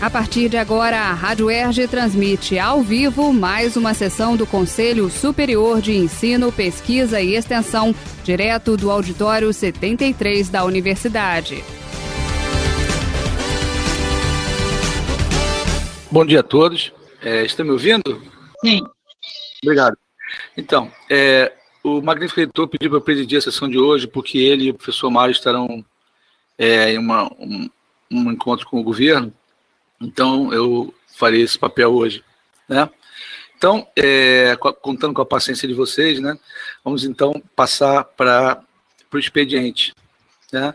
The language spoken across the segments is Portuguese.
A partir de agora, a Rádio Erge transmite ao vivo mais uma sessão do Conselho Superior de Ensino, Pesquisa e Extensão, direto do Auditório 73 da Universidade. Bom dia a todos. É, estão me ouvindo? Sim. Obrigado. Então, é, o magnífico reitor pediu para presidir a sessão de hoje porque ele e o professor Mário estarão é, em uma, um, um encontro com o governo então, eu farei esse papel hoje, né? Então, é, contando com a paciência de vocês, né? Vamos então passar para o expediente, né?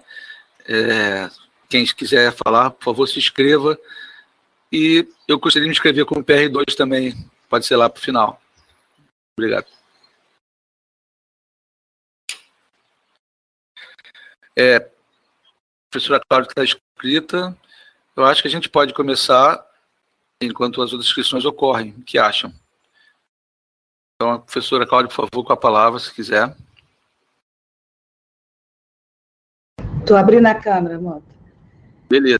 É, quem quiser falar, por favor, se inscreva. E eu gostaria de me inscrever como PR2 também, pode ser lá para o final. Obrigado. É, a professora Cláudia está escrita. Eu acho que a gente pode começar enquanto as outras inscrições ocorrem. O que acham? Então, a professora Cláudia, por favor, com a palavra, se quiser. Estou abrindo a câmera, Mota. Beleza.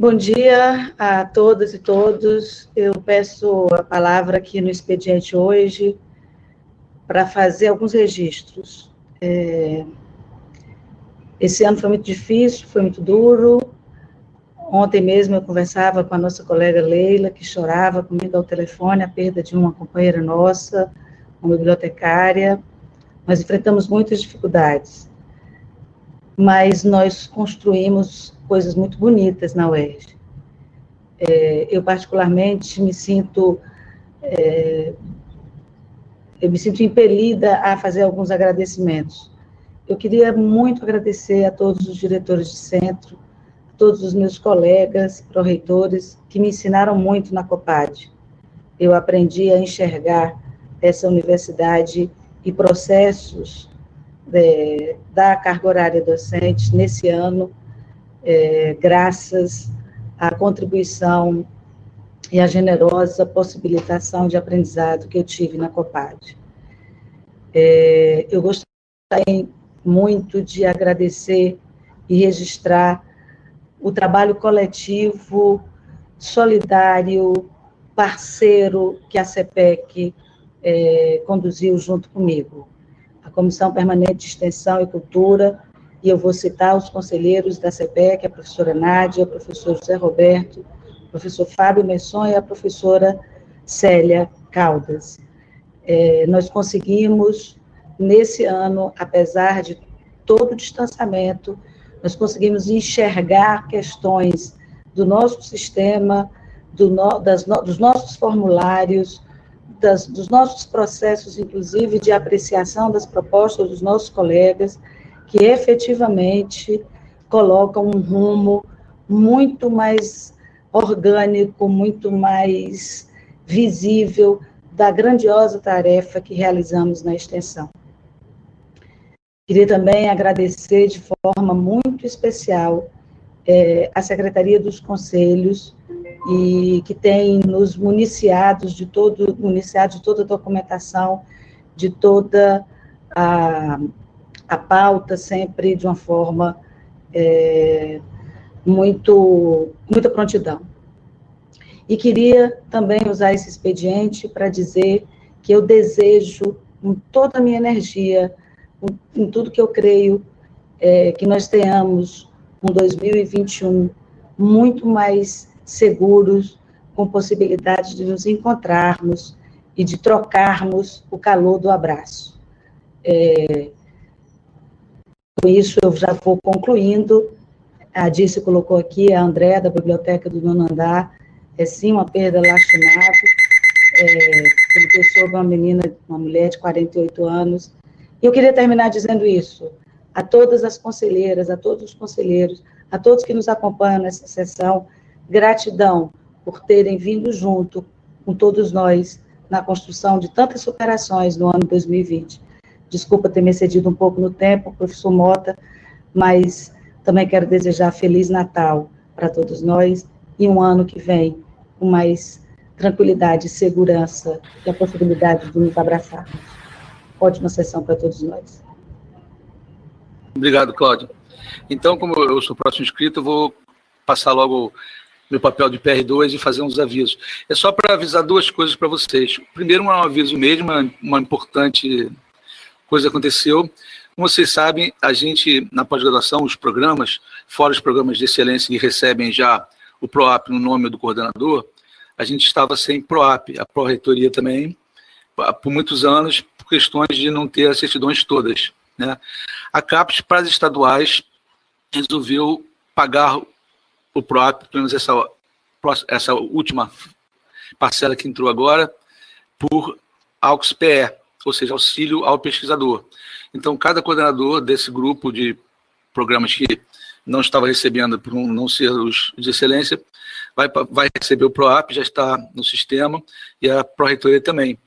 Bom dia a todas e todos. Eu peço a palavra aqui no expediente hoje para fazer alguns registros. É... Esse ano foi muito difícil, foi muito duro, Ontem mesmo eu conversava com a nossa colega Leila, que chorava comigo ao telefone a perda de uma companheira nossa, uma bibliotecária. Nós enfrentamos muitas dificuldades, mas nós construímos coisas muito bonitas na UERJ. É, eu, particularmente, me sinto. É, eu me sinto impelida a fazer alguns agradecimentos. Eu queria muito agradecer a todos os diretores de centro, todos os meus colegas, pró-reitores, que me ensinaram muito na COPAD. Eu aprendi a enxergar essa universidade e processos é, da carga horária docente nesse ano, é, graças à contribuição e à generosa possibilitação de aprendizado que eu tive na COPAD. É, eu gostaria muito de agradecer e registrar o trabalho coletivo, solidário, parceiro que a CEPEC é, conduziu junto comigo. A Comissão Permanente de Extensão e Cultura, e eu vou citar os conselheiros da CEPEC, a professora Nádia, o professor José Roberto, o professor Fábio Messon e a professora Célia Caldas. É, nós conseguimos, nesse ano, apesar de todo o distanciamento, nós conseguimos enxergar questões do nosso sistema, do no, das, dos nossos formulários, das, dos nossos processos, inclusive, de apreciação das propostas dos nossos colegas, que efetivamente colocam um rumo muito mais orgânico, muito mais visível da grandiosa tarefa que realizamos na extensão. Queria também agradecer de forma muito especial é, a Secretaria dos Conselhos e que tem nos municiados de todo municiado de toda a documentação, de toda a, a pauta sempre de uma forma é, muito muita prontidão. E queria também usar esse expediente para dizer que eu desejo com toda a minha energia em tudo que eu creio é, que nós tenhamos um 2021 muito mais seguros, com possibilidade de nos encontrarmos e de trocarmos o calor do abraço. É, com isso, eu já vou concluindo. A Disse colocou aqui, a André, da Biblioteca do Nono Andar, é sim uma perda lastimável, é, eu soube, uma menina, uma mulher de 48 anos, eu queria terminar dizendo isso a todas as conselheiras, a todos os conselheiros, a todos que nos acompanham nessa sessão, gratidão por terem vindo junto com todos nós na construção de tantas superações no ano 2020. Desculpa ter me excedido um pouco no tempo, professor Mota, mas também quero desejar Feliz Natal para todos nós e um ano que vem com mais tranquilidade, segurança e a possibilidade de nos abraçarmos ótima sessão para todos nós. Obrigado, Cláudio. Então, como eu sou próximo inscrito, eu vou passar logo meu papel de PR2 e fazer uns avisos. É só para avisar duas coisas para vocês. Primeiro, um aviso mesmo, uma importante coisa aconteceu. Como vocês sabem, a gente, na pós-graduação, os programas, fora os programas de excelência que recebem já o PROAP no nome do coordenador, a gente estava sem PROAP, a Pró-Reitoria também, por muitos anos, por questões de não ter as certidões todas. Né? A CAPES, para as estaduais, resolveu pagar o PROAP, pelo menos essa, essa última parcela que entrou agora, por AUX-PE, ou seja, auxílio ao pesquisador. Então, cada coordenador desse grupo de programas que não estava recebendo por não ser os de excelência, vai, vai receber o PROAP, já está no sistema, e a Pró-Reitoria também.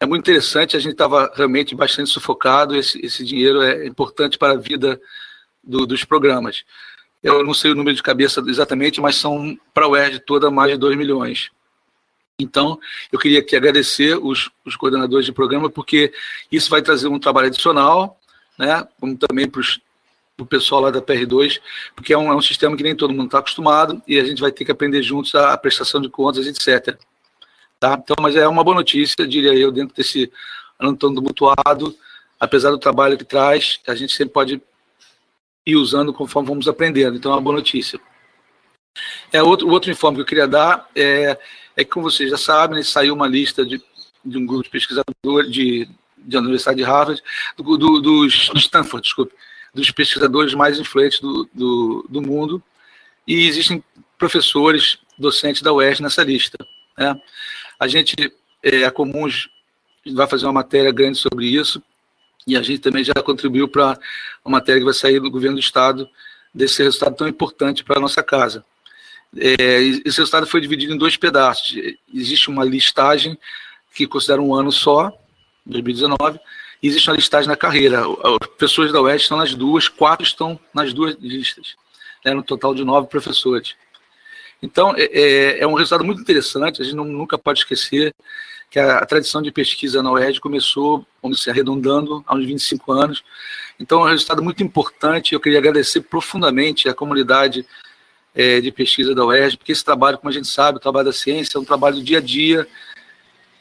É muito interessante, a gente estava realmente bastante sufocado, esse, esse dinheiro é importante para a vida do, dos programas. Eu não sei o número de cabeça exatamente, mas são para o UERJ toda mais de 2 milhões. Então, eu queria aqui agradecer os, os coordenadores de programa, porque isso vai trazer um trabalho adicional, né, como também para o pessoal lá da PR2, porque é um, é um sistema que nem todo mundo está acostumado e a gente vai ter que aprender juntos a, a, prestação de contas, etc. Tá? Então, mas é uma boa notícia, diria eu, dentro desse ano tão tumultuado, apesar do trabalho que traz, a gente sempre pode e usando conforme vamos aprendendo. Então é uma boa notícia. É, outro, outro informe que eu queria dar é, é que, como vocês já sabem, né, saiu uma lista de, de um grupo de pesquisadores de, de Universidade de Harvard, do, do, do Stanford, desculpe, dos pesquisadores mais influentes do, do, do mundo, e existem professores, docentes da UERJ nessa lista. Né? A gente, é, a Comuns, vai fazer uma matéria grande sobre isso, e a gente também já contribuiu para uma matéria que vai sair do governo do Estado desse resultado tão importante para a nossa casa. É, esse resultado foi dividido em dois pedaços. Existe uma listagem que considera um ano só, 2019, e existe uma listagem na carreira. As pessoas da UES estão nas duas, quatro estão nas duas listas, né, no total de nove professores. Então, é, é, é um resultado muito interessante, a gente não, nunca pode esquecer que a, a, tradição de pesquisa na UERJ começou, vamos dizer, arredondando, há uns 25 anos. Então, é um resultado muito importante. Eu queria agradecer profundamente à comunidade é, de pesquisa da UERJ, porque esse trabalho, como a gente sabe, o trabalho da ciência é um trabalho do dia a dia,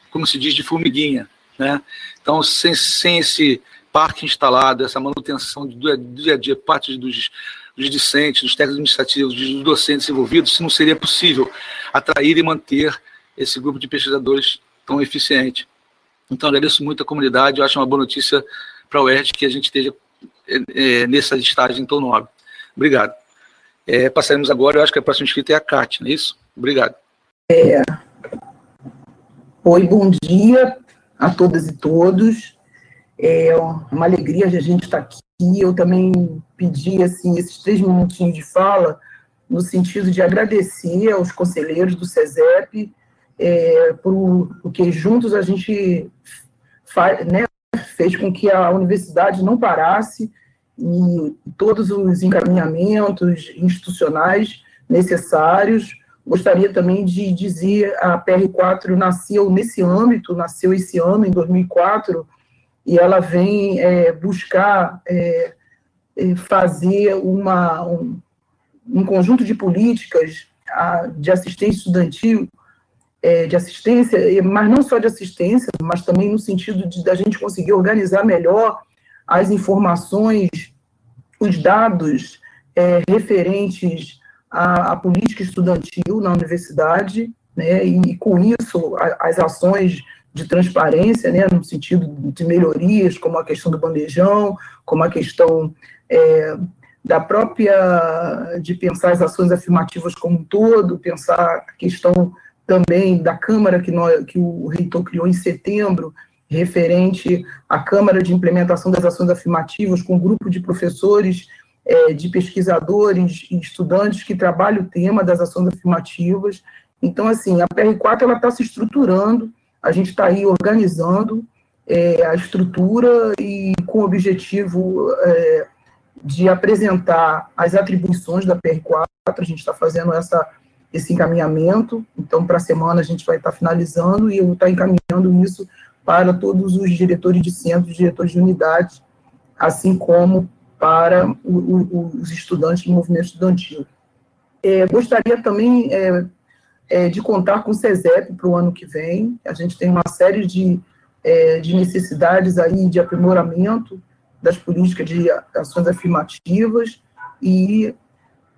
como se diz, de formiguinha. Né? Então, sem, sem esse parque instalado, essa manutenção do dia a dia, parte dos, dos discentes, dos técnicos administrativos, dos docentes envolvidos, não seria possível atrair e manter esse grupo de pesquisadores tão eficiente. Então, agradeço muito a comunidade, eu acho uma boa notícia para o UERJ que a gente esteja é, nessa listagem tão nobre. Obrigado. É, passaremos agora, eu acho que a próxima inscrita é a Kátia, não é isso? Obrigado. É. Oi, bom dia a todas e todos. É uma alegria a gente estar aqui. Eu também pedi assim, esses três minutinhos de fala no sentido de agradecer aos conselheiros do SESEP é, por, porque juntos a gente faz, né, fez com que a universidade não parasse e todos os encaminhamentos institucionais necessários. Gostaria também de dizer a PR4 nasceu nesse âmbito, nasceu esse ano, em 2004, e ela vem é, buscar é, é, fazer uma, um, um, conjunto de políticas a, de assistência estudantil é, de assistência, mas não só de assistência, mas também no sentido de da gente conseguir organizar melhor as informações, os dados é, referentes à, à, política estudantil na universidade, né, e com isso a, as ações de transparência, né, no sentido de melhorias, como a questão do bandejão, como a questão é, da própria, de pensar as ações afirmativas como um todo, pensar a questão também da Câmara que, nós, que o reitor criou em setembro, referente à Câmara de Implementação das Ações Afirmativas, com um grupo de professores, é, de pesquisadores e estudantes que trabalham o tema das ações afirmativas. Então, assim, a PR4 está se estruturando, a gente está aí organizando é, a estrutura e com o objetivo é, de apresentar as atribuições da PR4, a gente está fazendo essa esse encaminhamento. Então, para a semana a gente vai estar finalizando e eu vou estar encaminhando isso para todos os diretores de centros, diretores de unidade, assim como para o, o, os estudantes do movimento estudantil. É, gostaria também é, de contar com o CESEP para o ano que vem. A gente tem uma série de, é, de necessidades aí de aprimoramento das políticas de ações afirmativas e,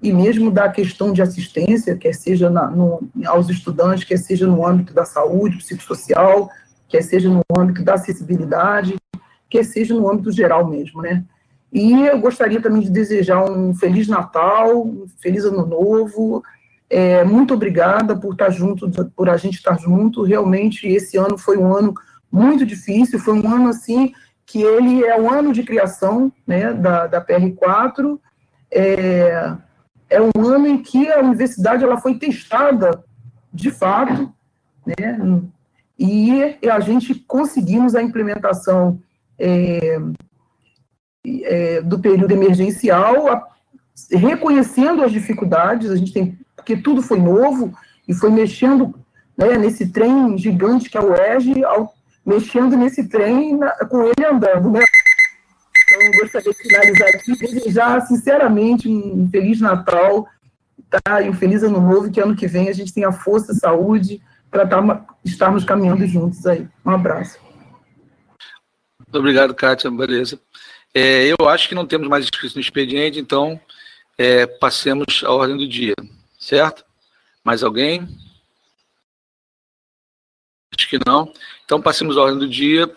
e mesmo da questão de assistência, quer seja na, no, aos estudantes, quer seja no âmbito da saúde psicossocial, quer seja no âmbito da acessibilidade, quer seja no âmbito geral mesmo, né? E eu gostaria também de desejar um Feliz Natal, um Feliz Ano Novo. É, muito obrigada por estar junto, por a gente estar junto. Realmente, esse ano foi um ano muito difícil, foi um ano assim que ele é um ano de criação né, da, da PR4. É, é um ano em que a universidade ela foi testada de fato, né, e a gente conseguimos a implementação é, é, do período emergencial, a, reconhecendo as dificuldades, a gente tem, porque tudo foi novo e foi mexendo né, nesse trem gigante que é o EGE, ao, mexendo nesse trem na, com ele andando, né? Então, gostaria de finalizar aqui, desejar sinceramente um Feliz Natal tá, e um Feliz Ano Novo, que ano que vem a gente tenha força, saúde, para tá, estarmos caminhando juntos aí. Um abraço. Muito obrigado, Kátia, beleza. É, eu acho que não temos mais inscritos no expediente, então é, passemos à ordem do dia, certo? Mais alguém? Acho que não. Então passemos à ordem do dia.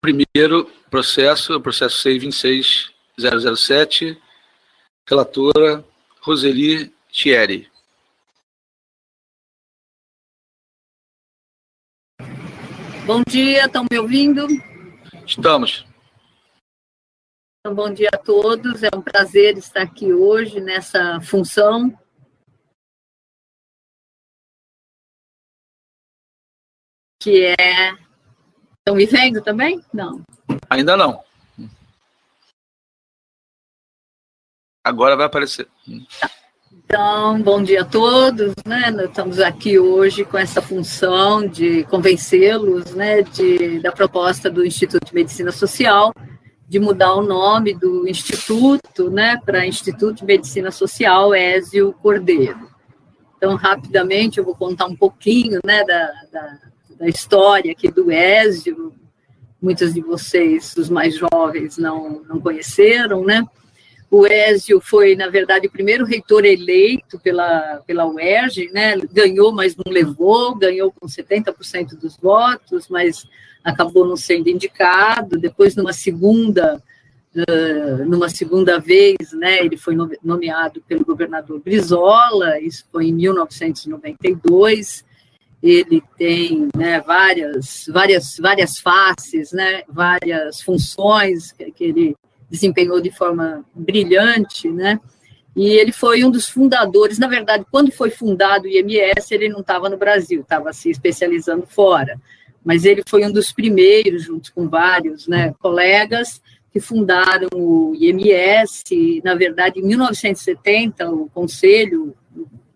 Primeiro processo, o processo C26007, relatora Roseli Thierry. Bom dia, estão me ouvindo? Estamos. Então, bom dia a todos. É um prazer estar aqui hoje nessa função. Que é. Estão me vendo também? Não. Ainda não. Agora vai aparecer. Tá. Então, bom dia a todos, né? Nós estamos aqui hoje com essa função de convencê-los, né, de, da proposta do Instituto de Medicina Social de mudar o nome do instituto, né, para Instituto de Medicina Social Ézio Cordeiro. Então, rapidamente, eu vou contar um pouquinho, né, da, da, da história aqui do Ézio. Muitos de vocês, os mais jovens, não, não conheceram, né? O Ézio foi, na verdade, o primeiro reitor eleito pela, pela UERJ, né? ganhou, mas não levou, ganhou com 70% dos votos, mas acabou não sendo indicado. Depois, numa segunda, uh, numa segunda vez, né, ele foi nomeado pelo governador Brizola, isso foi em 1992. Ele tem né, várias, várias, várias faces, né, várias funções que, ele desempenhou de forma brilhante, né? E ele foi um dos fundadores. Na verdade, quando foi fundado o IMS, ele não estava no Brasil, estava se especializando fora mas ele foi um dos primeiros, junto com vários né, colegas, que fundaram o IMS. Na verdade, em 1970, o conselho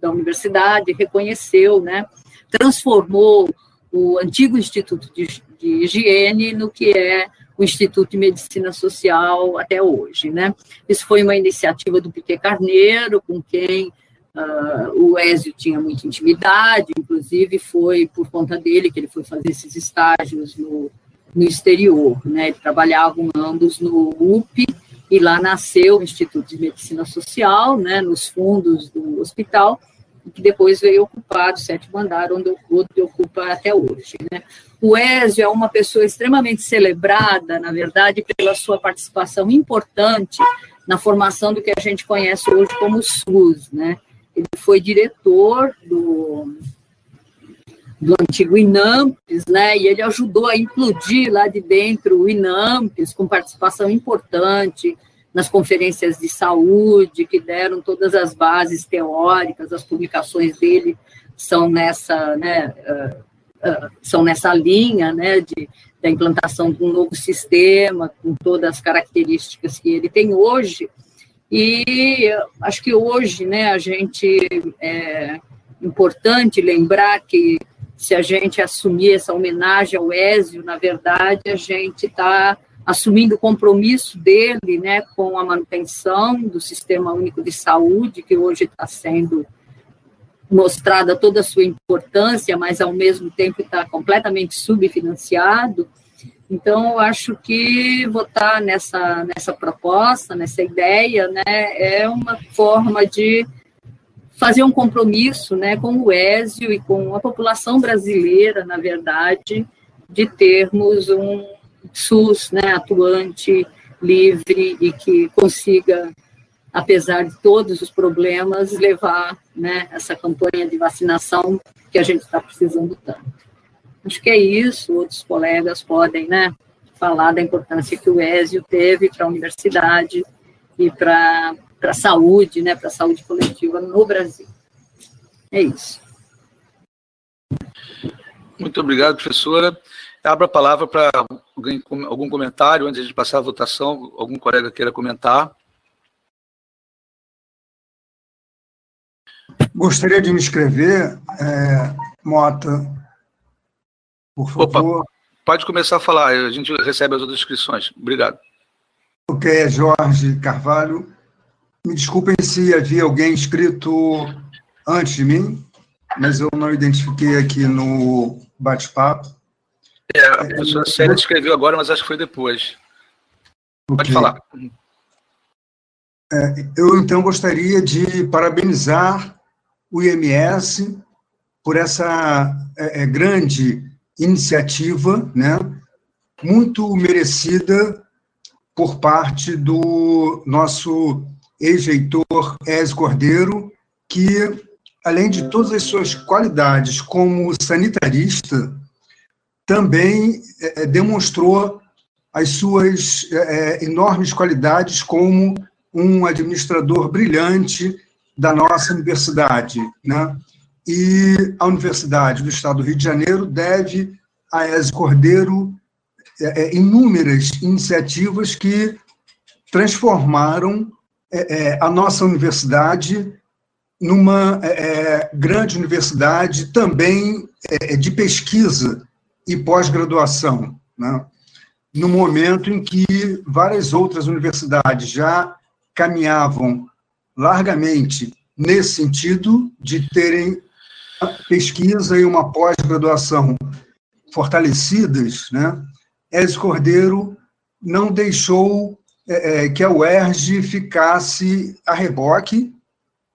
da universidade reconheceu, né, transformou o antigo Instituto de, de Higiene no que é o Instituto de Medicina Social até hoje, né? Isso foi uma iniciativa do Piquet Carneiro, com quem Uh, o Ézio tinha muita intimidade, inclusive foi por conta dele que ele foi fazer esses estágios no, no exterior. Né? Eles trabalhavam ambos no UP, e lá nasceu o Instituto de Medicina Social, né, nos fundos do hospital, que depois veio ocupar o sétimo andar, onde, onde ocupa até hoje. Né? O Ézio é uma pessoa extremamente celebrada, na verdade, pela sua participação importante na formação do que a gente conhece hoje como SUS, né? Ele foi diretor do, do antigo INAMPES, né? E ele ajudou a implodir lá de dentro o INAMPES, com participação importante nas conferências de saúde, que deram todas as bases teóricas, as publicações dele são nessa, né, uh, uh, são nessa linha, né, de, da implantação de um novo sistema, com todas as características que ele tem hoje, e acho que hoje, né, a gente é importante lembrar que se a gente assumir essa homenagem ao Ézio, na verdade, a gente está assumindo o compromisso dele né, com a manutenção do Sistema Único de Saúde, que hoje está sendo mostrada toda a sua importância, mas ao mesmo tempo está completamente subfinanciado. Então, eu acho que votar nessa, nessa proposta, nessa ideia, né, é uma forma de fazer um compromisso né, com o Ézio e com a população brasileira, na verdade, de termos um SUS né, atuante, livre e que consiga, apesar de todos os problemas, levar né, essa campanha de vacinação que a gente está precisando tanto. Acho que é isso, outros colegas podem né, falar da importância que o Ézio teve para a universidade e para a saúde, né, para a saúde coletiva no Brasil. É isso. Muito obrigado, professora. Abro a palavra para algum comentário antes de passar a votação, algum colega queira comentar. Gostaria de me inscrever, é, Mota, por favor. Opa, pode começar a falar, a gente recebe as outras inscrições. Obrigado. Ok, é Jorge Carvalho. Me desculpem se havia alguém inscrito antes de mim, mas eu não identifiquei aqui no bate-papo. É, a professora Célia escreveu agora, mas acho que foi depois. Pode okay. falar. É, eu, então, gostaria de parabenizar o IMS por essa é, é, grande iniciativa, né, muito merecida por parte do nosso ex-reitor Ez Cordeiro, que, além de todas as suas qualidades como sanitarista, também é, demonstrou as suas é, enormes qualidades como um administrador brilhante da nossa universidade, né? E a Universidade do Estado do Rio de Janeiro deve a ESE Cordeiro é, é, inúmeras iniciativas que transformaram é, é, a nossa universidade numa é, é, grande universidade também de pesquisa e pós-graduação, né? no momento em que várias outras universidades já caminhavam largamente nesse sentido de terem pesquisa e uma pós-graduação fortalecidas, né? Ezio Cordeiro não deixou é, é que a UERJ ficasse a reboque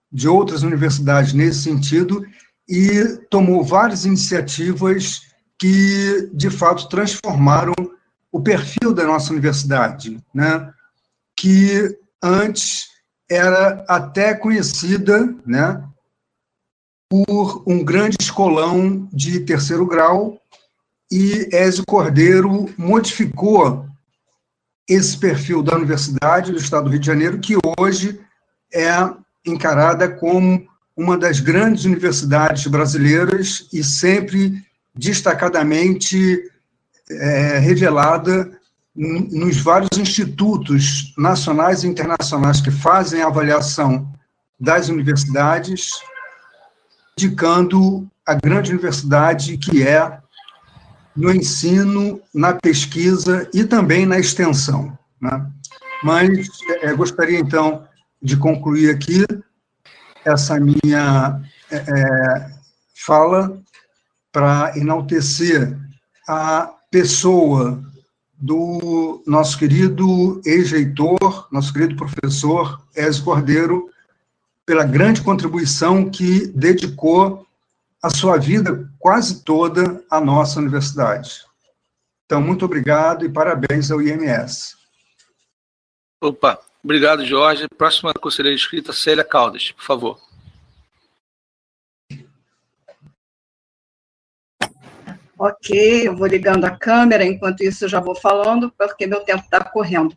de outras universidades nesse sentido e tomou várias iniciativas que, de fato, transformaram o perfil da nossa universidade, né? que antes era até conhecida né, por um grande escolão de terceiro grau, e Ézio Cordeiro modificou esse perfil da Universidade do Estado do Rio de Janeiro, que hoje é encarada como uma das grandes universidades brasileiras e sempre destacadamente é, revelada nos vários institutos nacionais e internacionais que fazem a avaliação das universidades, indicando a grande universidade que é no ensino, na pesquisa e também na extensão. Né? Mas é, gostaria, então, de concluir aqui essa minha é, é fala para enaltecer a pessoa do nosso querido ex-reitor, nosso querido professor Ezio Cordeiro, pela grande contribuição que dedicou a sua vida quase toda à nossa universidade. Então, muito obrigado e parabéns ao IMS. Opa, obrigado, Jorge. Próxima conselheira inscrita, Célia Caldas, por favor. Ok, eu vou ligando a câmera, enquanto isso eu já vou falando, porque meu tempo está correndo.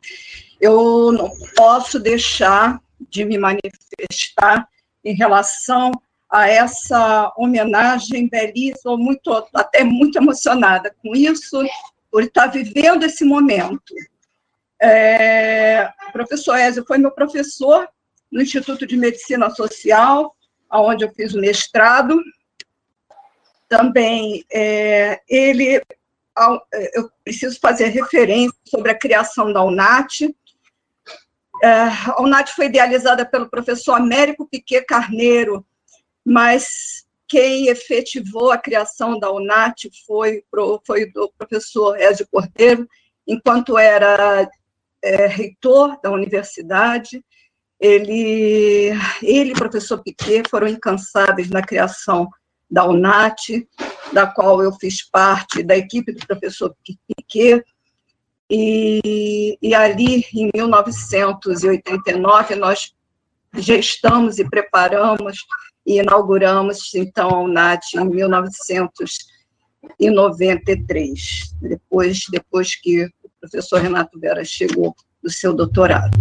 Eu não posso deixar de me manifestar em relação a essa homenagem belíssima, muito, até muito emocionada com isso, por estar vivendo esse momento. É, o professor Ezio foi meu professor no Instituto de Medicina Social, onde eu fiz o mestrado, também é, ele eu preciso fazer referência sobre a criação da UNAT. É, a UNAT foi idealizada pelo professor Américo Piquet Carneiro, mas quem efetivou a criação da UNAT foi, foi o professor Ezio Cordeiro, enquanto era é, reitor da universidade. Ele, ele e o professor Piquet foram incansáveis na criação da UNAT, da qual eu fiz parte da equipe do professor Piquet, e, e ali, em 1989, nós gestamos e preparamos e inauguramos, então, a UNAT em 1993, depois, depois que o professor Renato Vera chegou do seu doutorado.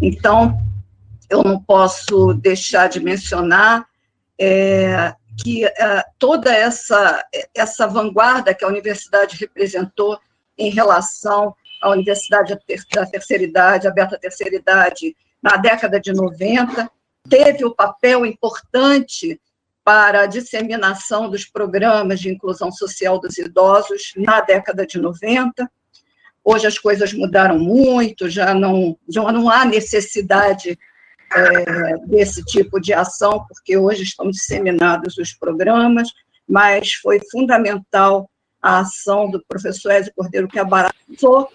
Então, eu não posso deixar de mencionar é, que uh, toda essa, essa vanguarda que a universidade representou em relação à Universidade da Terceira Idade, aberta à Terceira Idade, na década de 90, teve o papel importante para a disseminação dos programas de inclusão social dos idosos na década de 90. Hoje as coisas mudaram muito, já não, já não há necessidade é, desse tipo de ação, porque hoje estão disseminados os programas, mas foi fundamental a ação do professor Ezio Cordeiro, que abraçou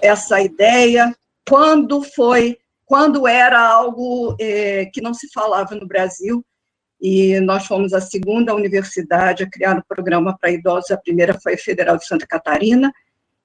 essa ideia, quando foi, quando era algo é, que não se falava no Brasil, e nós fomos a segunda universidade a criar um programa para idosos, a primeira foi a Federal de Santa Catarina,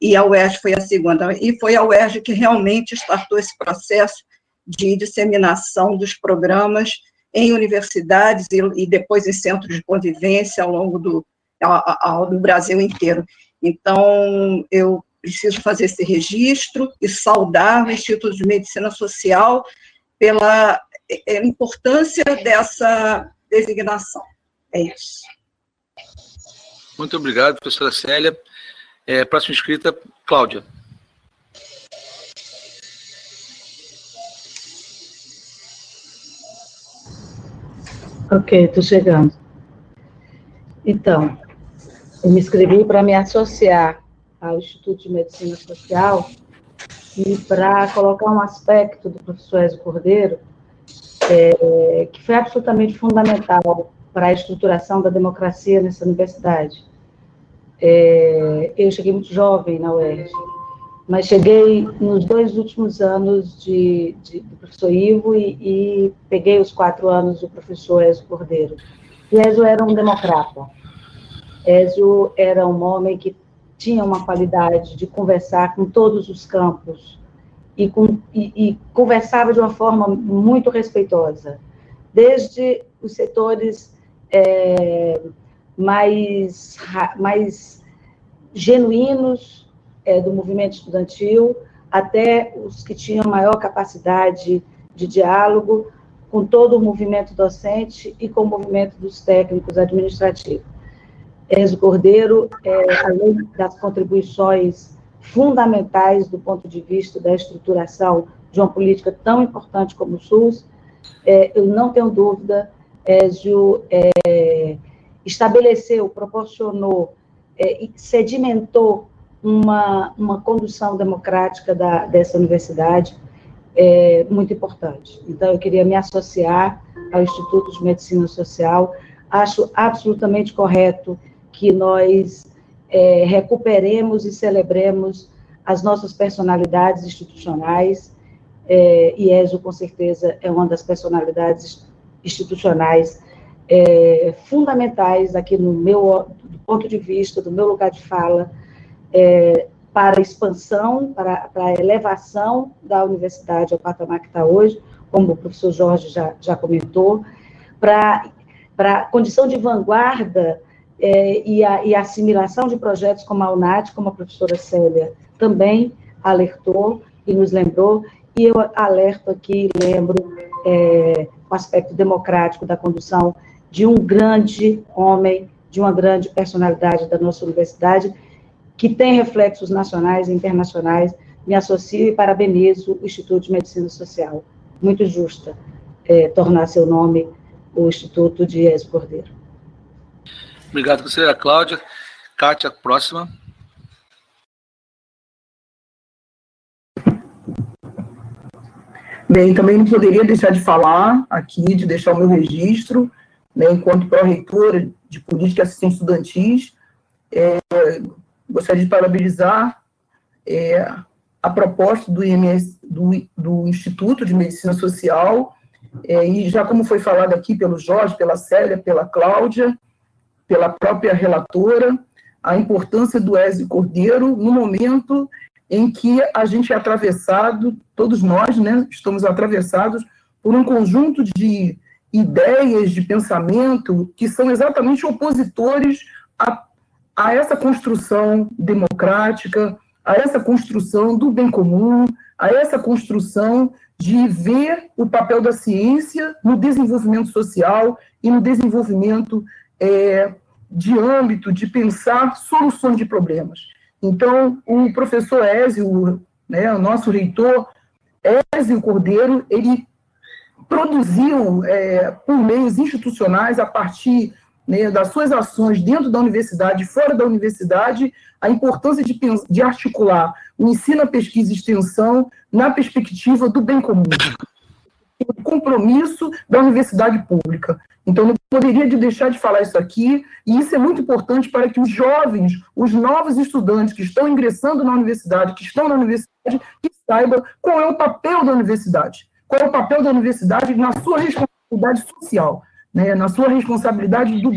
e a UERJ foi a segunda, e foi a UERJ que realmente startou esse processo de disseminação dos programas em universidades e, e depois em centros de convivência ao longo do, ao, do Brasil inteiro. Então, eu preciso fazer esse registro e saudar o Instituto de Medicina Social pela é, é, importância dessa designação. É isso. Muito obrigado, professora Célia. É, próxima inscrita, Cláudia. Ok, estou chegando. Então, eu me inscrevi para me associar ao Instituto de Medicina Social e para colocar um aspecto do professor Ezio Cordeiro, é, que foi absolutamente fundamental para a estruturação da democracia nessa universidade. É, eu cheguei muito jovem na UERJ, mas cheguei nos dois últimos anos de, de do professor Ivo e, e, peguei os quatro anos do professor Ezio Cordeiro. E Ezio era um democrata. Ezio era um homem que tinha uma qualidade de conversar com todos os campos e, com, e, e conversava de uma forma muito respeitosa, desde os setores é, mais, mais genuínos é, do movimento estudantil, até os que tinham maior capacidade de diálogo com todo o movimento docente e com o movimento dos técnicos administrativos. Enzo Cordeiro, é, além das contribuições fundamentais do ponto de vista da estruturação de uma política tão importante como o SUS, é, eu não tenho dúvida, Ezio é, estabeleceu, proporcionou, é, sedimentou uma, uma condução democrática da, dessa universidade é, muito importante. Então, eu queria me associar ao Instituto de Medicina Social. Acho absolutamente correto que nós é, recuperemos e celebremos as nossas personalidades institucionais. É, e ESO, com certeza, é uma das personalidades institucionais é, fundamentais aqui no meu do ponto de vista, do meu lugar de fala, é, para a expansão, para, para, a elevação da universidade ao patamar que está hoje, como o professor Jorge já, já comentou, para, para a condição de vanguarda é, e, a, e a assimilação de projetos como a UNAT, como a professora Célia também alertou e nos lembrou, e eu alerto aqui, lembro, é, o aspecto democrático da condução de um grande homem, de uma grande personalidade da nossa universidade, que tem reflexos nacionais e internacionais, me associo e parabenizo o Instituto de Medicina Social. Muito justa é, tornar seu nome o Instituto de Ies Cordeiro. Obrigado, conselheira Cláudia. Kátia, próxima. Bem, também não poderia deixar de falar aqui, de deixar o meu registro, né, enquanto pró-reitora de Política e Assistência Estudantis, é, gostaria de parabenizar é, a proposta do IMS, do, do Instituto de Medicina Social, é, e já como foi falado aqui pelo Jorge, pela Célia, pela Cláudia, pela própria relatora, a importância do ESE Cordeiro no momento em que a gente é atravessado, todos nós, né, estamos atravessados por um conjunto de ideias de pensamento que são exatamente opositores a, a essa construção democrática, a essa construção do bem comum, a essa construção de ver o papel da ciência no desenvolvimento social e no desenvolvimento é, de âmbito de pensar soluções de problemas. Então, o professor Ézio, né, o nosso reitor, Ézio Cordeiro, ele produziu, é, por meios institucionais, a partir né, das suas ações dentro da universidade, fora da universidade, a importância de, de articular o ensino, a pesquisa e extensão na perspectiva do bem comum, o compromisso da universidade pública. Então, não poderia deixar de falar isso aqui, e isso é muito importante para que os jovens, os novos estudantes que estão ingressando na universidade, que estão na universidade, que saibam qual é o papel da universidade, qual é o papel da universidade na sua responsabilidade social, né, na sua responsabilidade do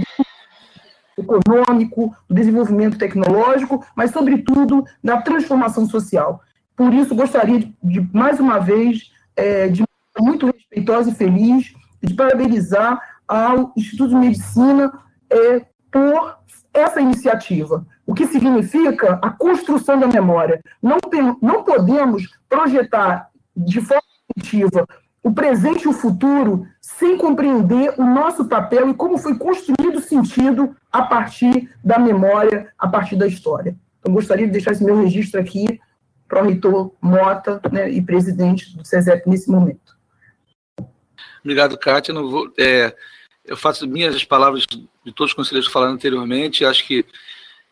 econômico, do desenvolvimento tecnológico, mas, sobretudo, na transformação social. Por isso, gostaria de, de mais uma vez, é, de muito respeitosa e feliz, de parabenizar ao Instituto de Medicina é, por essa iniciativa, o que significa a construção da memória. Não, tem, não podemos projetar de forma efetiva o presente e o futuro sem compreender o nosso papel e como foi construído o sentido a partir da memória, a partir da história. Então, gostaria de deixar esse meu registro aqui para o reitor Mota né, e presidente do CESEP nesse momento. Obrigado, Kátia. Não vou, é, eu faço minhas as palavras de todos os conselheiros que falaram anteriormente, acho que,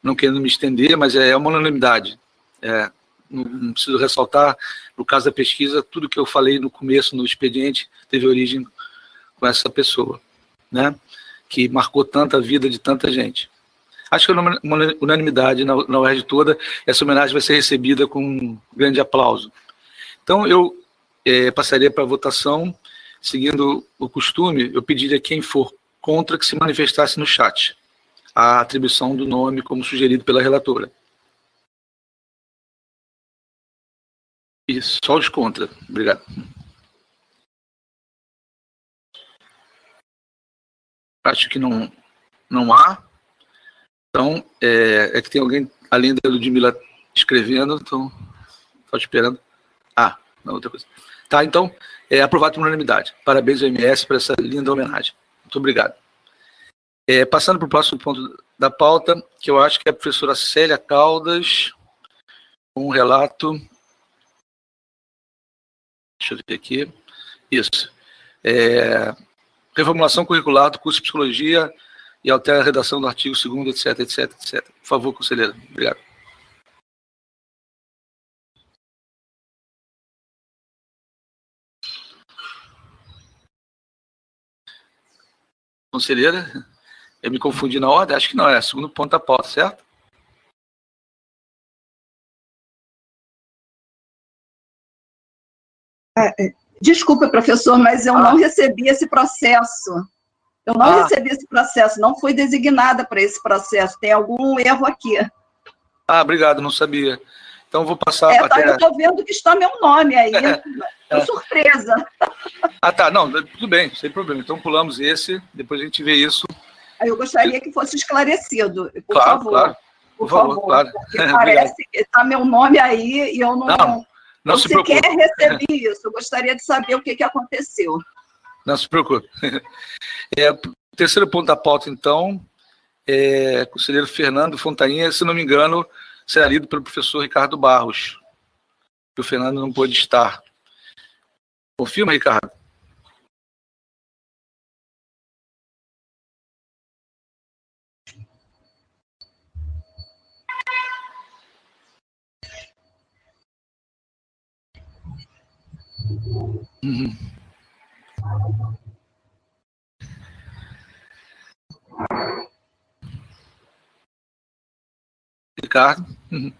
não querendo me estender, mas é uma unanimidade. É, não, preciso ressaltar, no caso da pesquisa, tudo que eu falei no começo, no expediente, teve origem com essa pessoa, né? que marcou tanta vida de tanta gente. Acho que é uma unanimidade na, na UERJ toda, essa homenagem vai ser recebida com um grande aplauso. Então, eu é, passaria para a votação seguindo o costume, eu pediria a quem for contra que se manifestasse no chat a atribuição do nome como sugerido pela relatora. Isso, só os contra. Obrigado. Acho que não, não há. Então, é, é que tem alguém, além da Ludmilla, escrevendo, então, estou esperando. Ah, não, outra coisa. Tá, então, é aprovado por unanimidade. Parabéns ao MS por essa linda homenagem. Muito obrigado. É, passando para o próximo ponto da pauta, que eu acho que é a professora Célia Caldas, um relato. Deixa eu ver aqui. Isso. É, reformulação curricular do curso de psicologia e altera a redação do artigo 2, etc, etc, etc. Por favor, conselheira. Obrigado. conselheira. Eu me confundi na ordem, acho que não, é segundo ponto da pauta, certo? É, é, desculpa, professor, mas eu ah. não recebi esse processo. Eu não ah. recebi esse processo, não fui designada para esse processo. Tem algum erro aqui. Ah, obrigado, não sabia. Então vou passar. É, tá, até... Eu estou vendo que está meu nome aí. É. surpresa. Ah, tá. Não, tudo bem, sem problema. Então pulamos esse, depois a gente vê isso. Eu gostaria que fosse esclarecido, por claro, favor. Claro, por, por favor, favor, claro. Porque parece que está meu nome aí e eu não, não, não se sequer preocupe. recebi isso. Eu gostaria de saber o que, que aconteceu. Não se preocupe. É, terceiro ponto da pauta, então, é, conselheiro Fernando Fontainha, se não me engano, será lido pelo professor Ricardo Barros, que o Fernando não pôde estar. Confirma, Ricardo? Uhum. Ricardo? Uhum.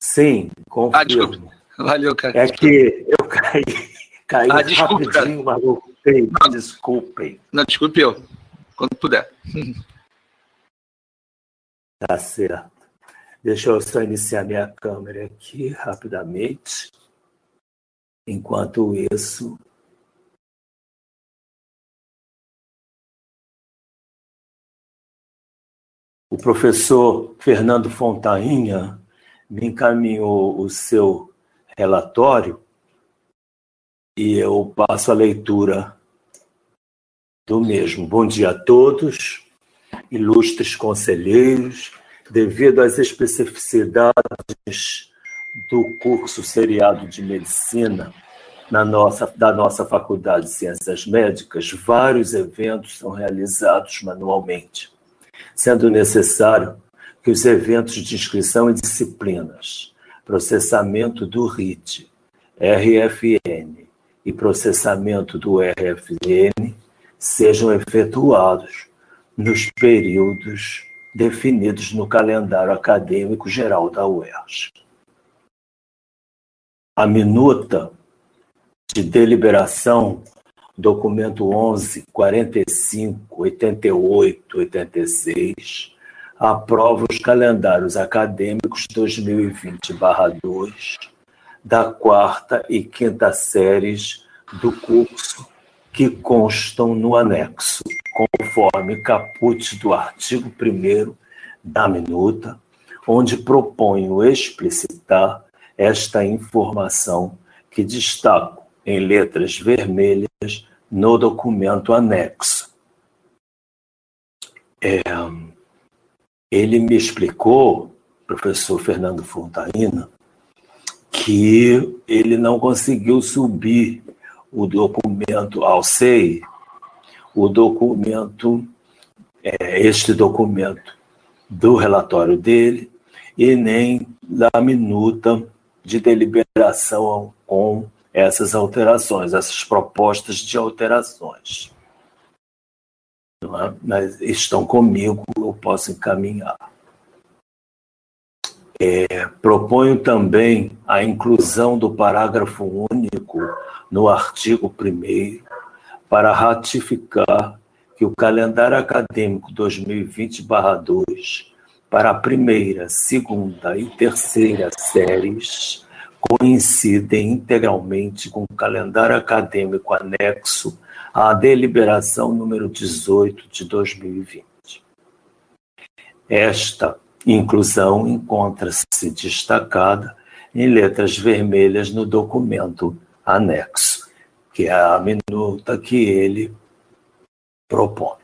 Sim, confirmo. Ah, desculpa. Valeu, cara. É que eu caí, caí ah, desculpa, rapidinho, cara. voltei. Não, Desculpem. Não, desculpe eu. Quando puder. Tá certo. Deixa eu só iniciar minha câmera aqui rapidamente. Enquanto isso, o professor Fernando Fontainha me encaminhou o seu relatório e eu passo a leitura do mesmo. Bom dia a todos, ilustres conselheiros. Devido às especificidades do curso seriado de medicina na nossa, da nossa Faculdade de Ciências Médicas, vários eventos são realizados manualmente, sendo necessário que os eventos de inscrição em disciplinas, processamento do RIT, RFN e processamento do RFN sejam efetuados nos períodos definidos no calendário acadêmico geral da UERJ. A minuta de deliberação, documento 11, 45, 88, 86, aprova os calendários acadêmicos 2020-2 da quarta e quinta séries do curso que constam no anexo, conforme caput do artigo 1 da minuta, onde proponho explicitar esta informação que destaco em letras vermelhas no documento anexo. É, ele me explicou, professor Fernando Fontaina, que ele não conseguiu subir o documento ao SEI, o documento, é, este documento do relatório dele, e nem da minuta de deliberação com essas alterações, essas propostas de alterações é? mas estão comigo, eu posso encaminhar. É, proponho também a inclusão do parágrafo único no artigo 1 para ratificar que o calendário acadêmico 2020-2 para a primeira, segunda e terceira séries coincidem integralmente com o calendário acadêmico anexo a deliberação número 18 de 2020. Esta inclusão encontra-se destacada em letras vermelhas no documento anexo, que é a minuta que ele propõe.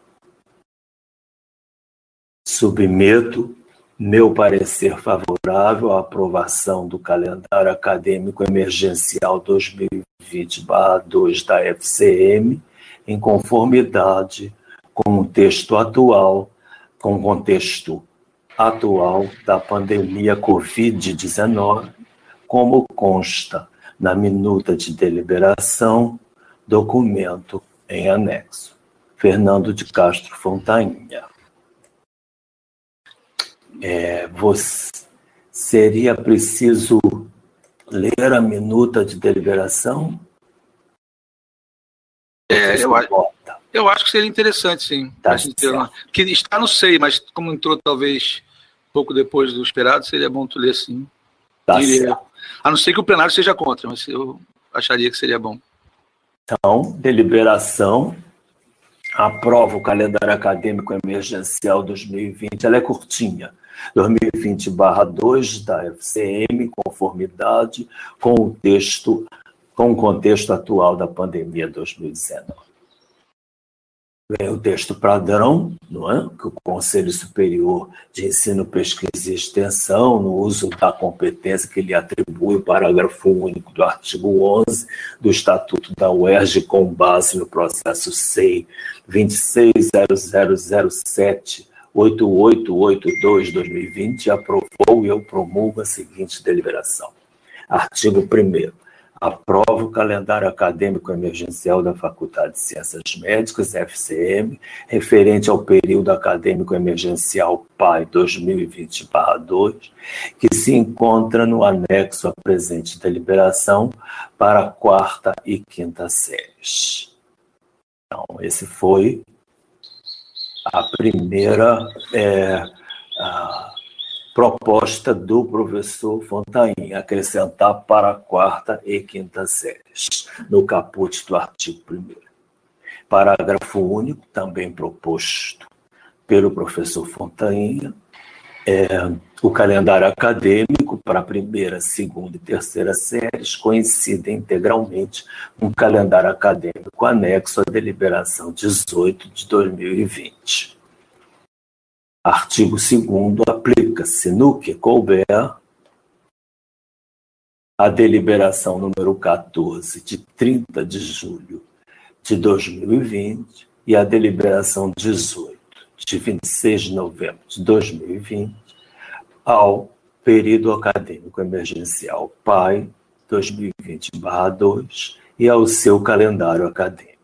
Submeto meu parecer favorável à aprovação do calendário acadêmico emergencial 2020-2 da FCM em conformidade com o texto atual, com o contexto atual da pandemia Covid-19, como consta na minuta de deliberação, documento em anexo. Fernando de Castro Fontainha. É, você, seria preciso ler a minuta de deliberação? É, eu, eu acho que seria interessante, sim. Tá que está no SEI, mas como entrou talvez pouco depois do esperado, seria bom tu ler sim. Tá a não ser que o plenário seja contra, mas eu acharia que seria bom. Então, deliberação aprova o calendário acadêmico emergencial 2020. Ela é curtinha. 2020/2 da FCM, conformidade com o texto com o contexto atual da pandemia 2019. Vem o texto padrão, não é? que o Conselho Superior de Ensino, Pesquisa e Extensão, no uso da competência que lhe atribui o parágrafo único do artigo 11 do Estatuto da UERJ, com base no processo SEI 260007 8882-2020, aprovou e eu promulgo a seguinte deliberação Artigo 1 aprova o calendário acadêmico emergencial da Faculdade de Ciências Médicas, FCM, referente ao período acadêmico emergencial PAI 2020-2, que se encontra no anexo à presente deliberação para a quarta e quinta séries. Então, esse foi a primeira é, a proposta do professor Fontaine, acrescentar para a quarta e quinta séries, no caput do artigo 1. Parágrafo único, também proposto pelo professor Fontaine, é, o calendário acadêmico para a primeira, segunda e terceira séries coincide integralmente com o calendário acadêmico anexo à deliberação 18 de 2020. Artigo 2 aplica-se no que couber a deliberação número 14 de 30 de julho de 2020 e a deliberação 18 de 26 de novembro de 2020 ao período acadêmico emergencial PAI 2020-2 e ao seu calendário acadêmico.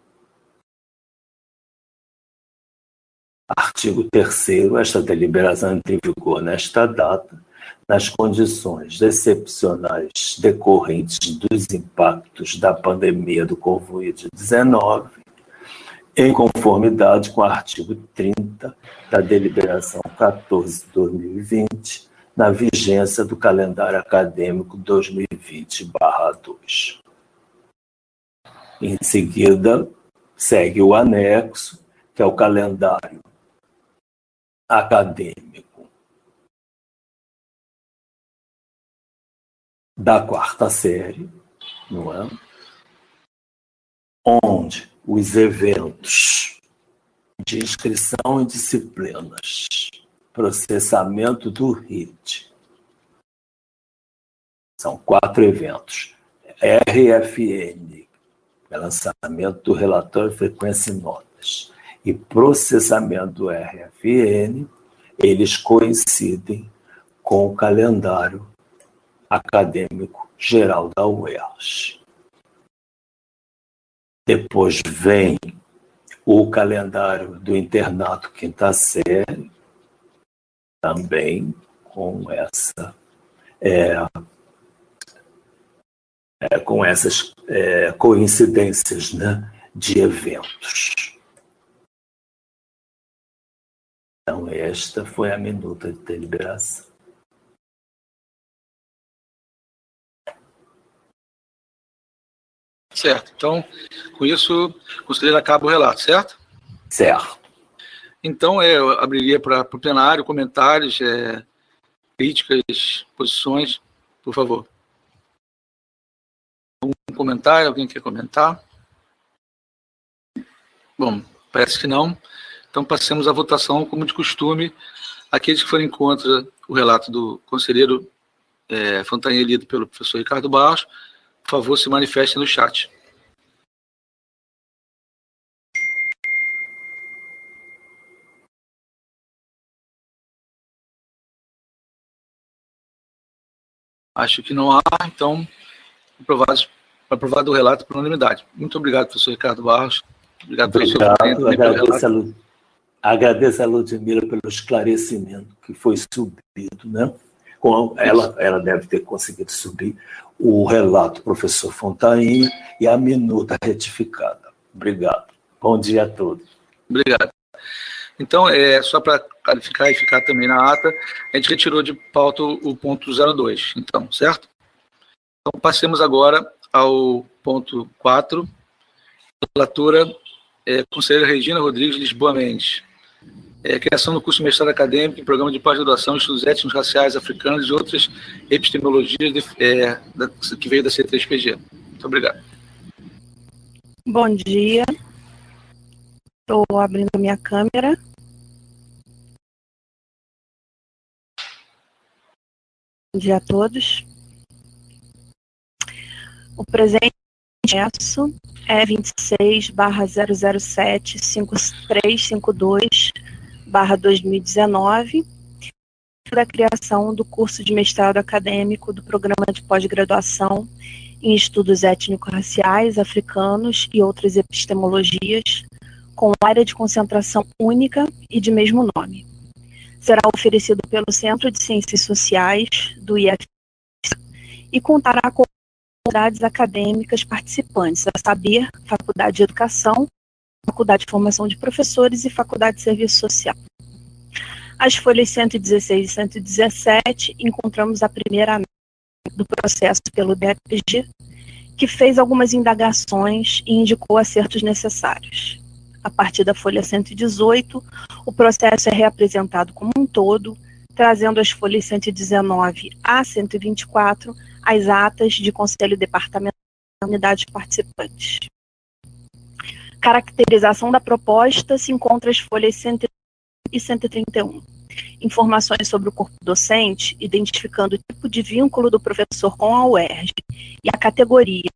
Artigo 3 esta deliberação entra em vigor nesta data, nas condições excepcionais decorrentes dos impactos da pandemia do Covid-19, em conformidade com o artigo 30 da deliberação 14 de 2020, na vigência do calendário acadêmico 2020-2. Em seguida, segue o anexo, que é o calendário acadêmico da quarta série, não é? Onde os eventos de inscrição em disciplinas, processamento do RIT, são quatro eventos. RFN, lançamento do relatório frequência e notas e processamento do RFN, eles coincidem com o calendário acadêmico geral da UERJ. Depois vem o calendário do internato quinta série, também com essa é, é, com essas é, coincidências né, de eventos. Então, esta foi a minuta de deliberação. Certo. Então, com isso, o conselheiro acaba o relato, certo? Certo. Então, é, eu abriria para o plenário comentários, é, críticas, posições, por favor. Um comentário? Alguém quer comentar? Bom, parece que não. Então, passemos à votação, como de costume. Aqueles que forem contra o relato do conselheiro é, Fontanha, lido pelo professor Ricardo Barros, por favor, se manifestem no chat. Acho que não há, então, aprovado, aprovado o relato por unanimidade. Muito obrigado, professor Ricardo Barros. Obrigado, pelo seu tempo. Agradeço Agradeço a Ludmila pelo esclarecimento que foi subido, né? Ela, ela deve ter conseguido subir o relato do professor Fontaine e a minuta retificada. Obrigado. Bom dia a todos. Obrigado. Então, é, só para clarificar e ficar também na ata, a gente retirou de pauta o ponto 02, então, certo? Então, passemos agora ao ponto 4, relatora é, conselheira Regina Rodrigues Lisboa Mendes é, criação do curso de mestrado acadêmico em programa de pós-graduação estudos étnicos raciais africanos e outras epistemologias de, é, da, que veio da C3PG. Muito obrigado. Bom dia. Estou abrindo minha câmera. Bom dia a todos. O presente é 26 barra 007 5352 barra 2019 da criação do curso de mestrado acadêmico do programa de pós-graduação em estudos étnico-raciais, africanos e outras epistemologias, com área de concentração única e de mesmo nome. Será oferecido pelo Centro de Ciências Sociais do IFC e contará com unidades acadêmicas participantes, a saber, Faculdade de Educação, Faculdade de Formação de Professores e Faculdade de Serviço Social. As folhas 116 e 117 encontramos a primeira do processo pelo DEPG, que fez algumas indagações e indicou acertos necessários. A partir da folha 118, o processo é reapresentado como um todo, trazendo as folhas 119 a 124 as atas de conselho departamental da unidade participantes. Caracterização da proposta se encontra as folhas 100 e 131. Informações sobre o corpo docente, identificando o tipo de vínculo do professor com a UERJ e a categoria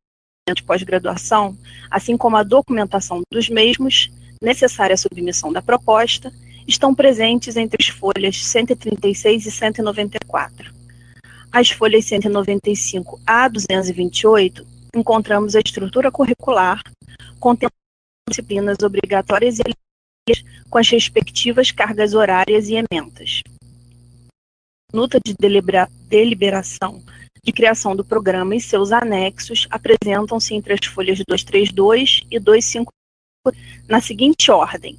de pós-graduação, assim como a documentação dos mesmos, necessária à submissão da proposta, estão presentes entre as folhas 136 e 194. As folhas 195 a 228 encontramos a estrutura curricular, contendo disciplinas obrigatórias e com as respectivas cargas horárias e ementas. Nuta de delibera deliberação de criação do programa e seus anexos apresentam-se entre as folhas 232 e 254 na seguinte ordem: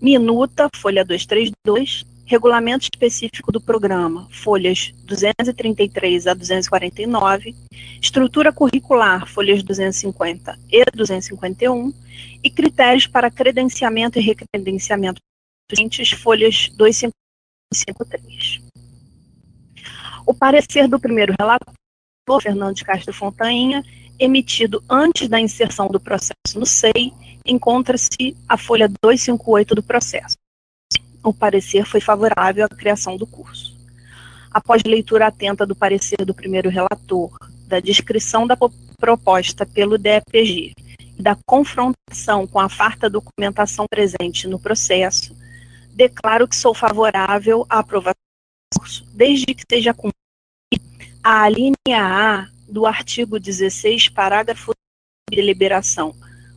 Minuta, folha 232, regulamento específico do programa, folhas 233 a 249, estrutura curricular, folhas 250 e 251, e critérios para credenciamento e recredenciamento dos folhas 253. O parecer do primeiro relator, Fernando de Castro Fontainha, emitido antes da inserção do processo no SEI, encontra-se a folha 258 do processo o parecer foi favorável à criação do curso. Após leitura atenta do parecer do primeiro relator, da descrição da proposta pelo DEPG e da confrontação com a farta documentação presente no processo, declaro que sou favorável à aprovação do curso, desde que seja cumprida a linha A do artigo 16, parágrafo de deliberação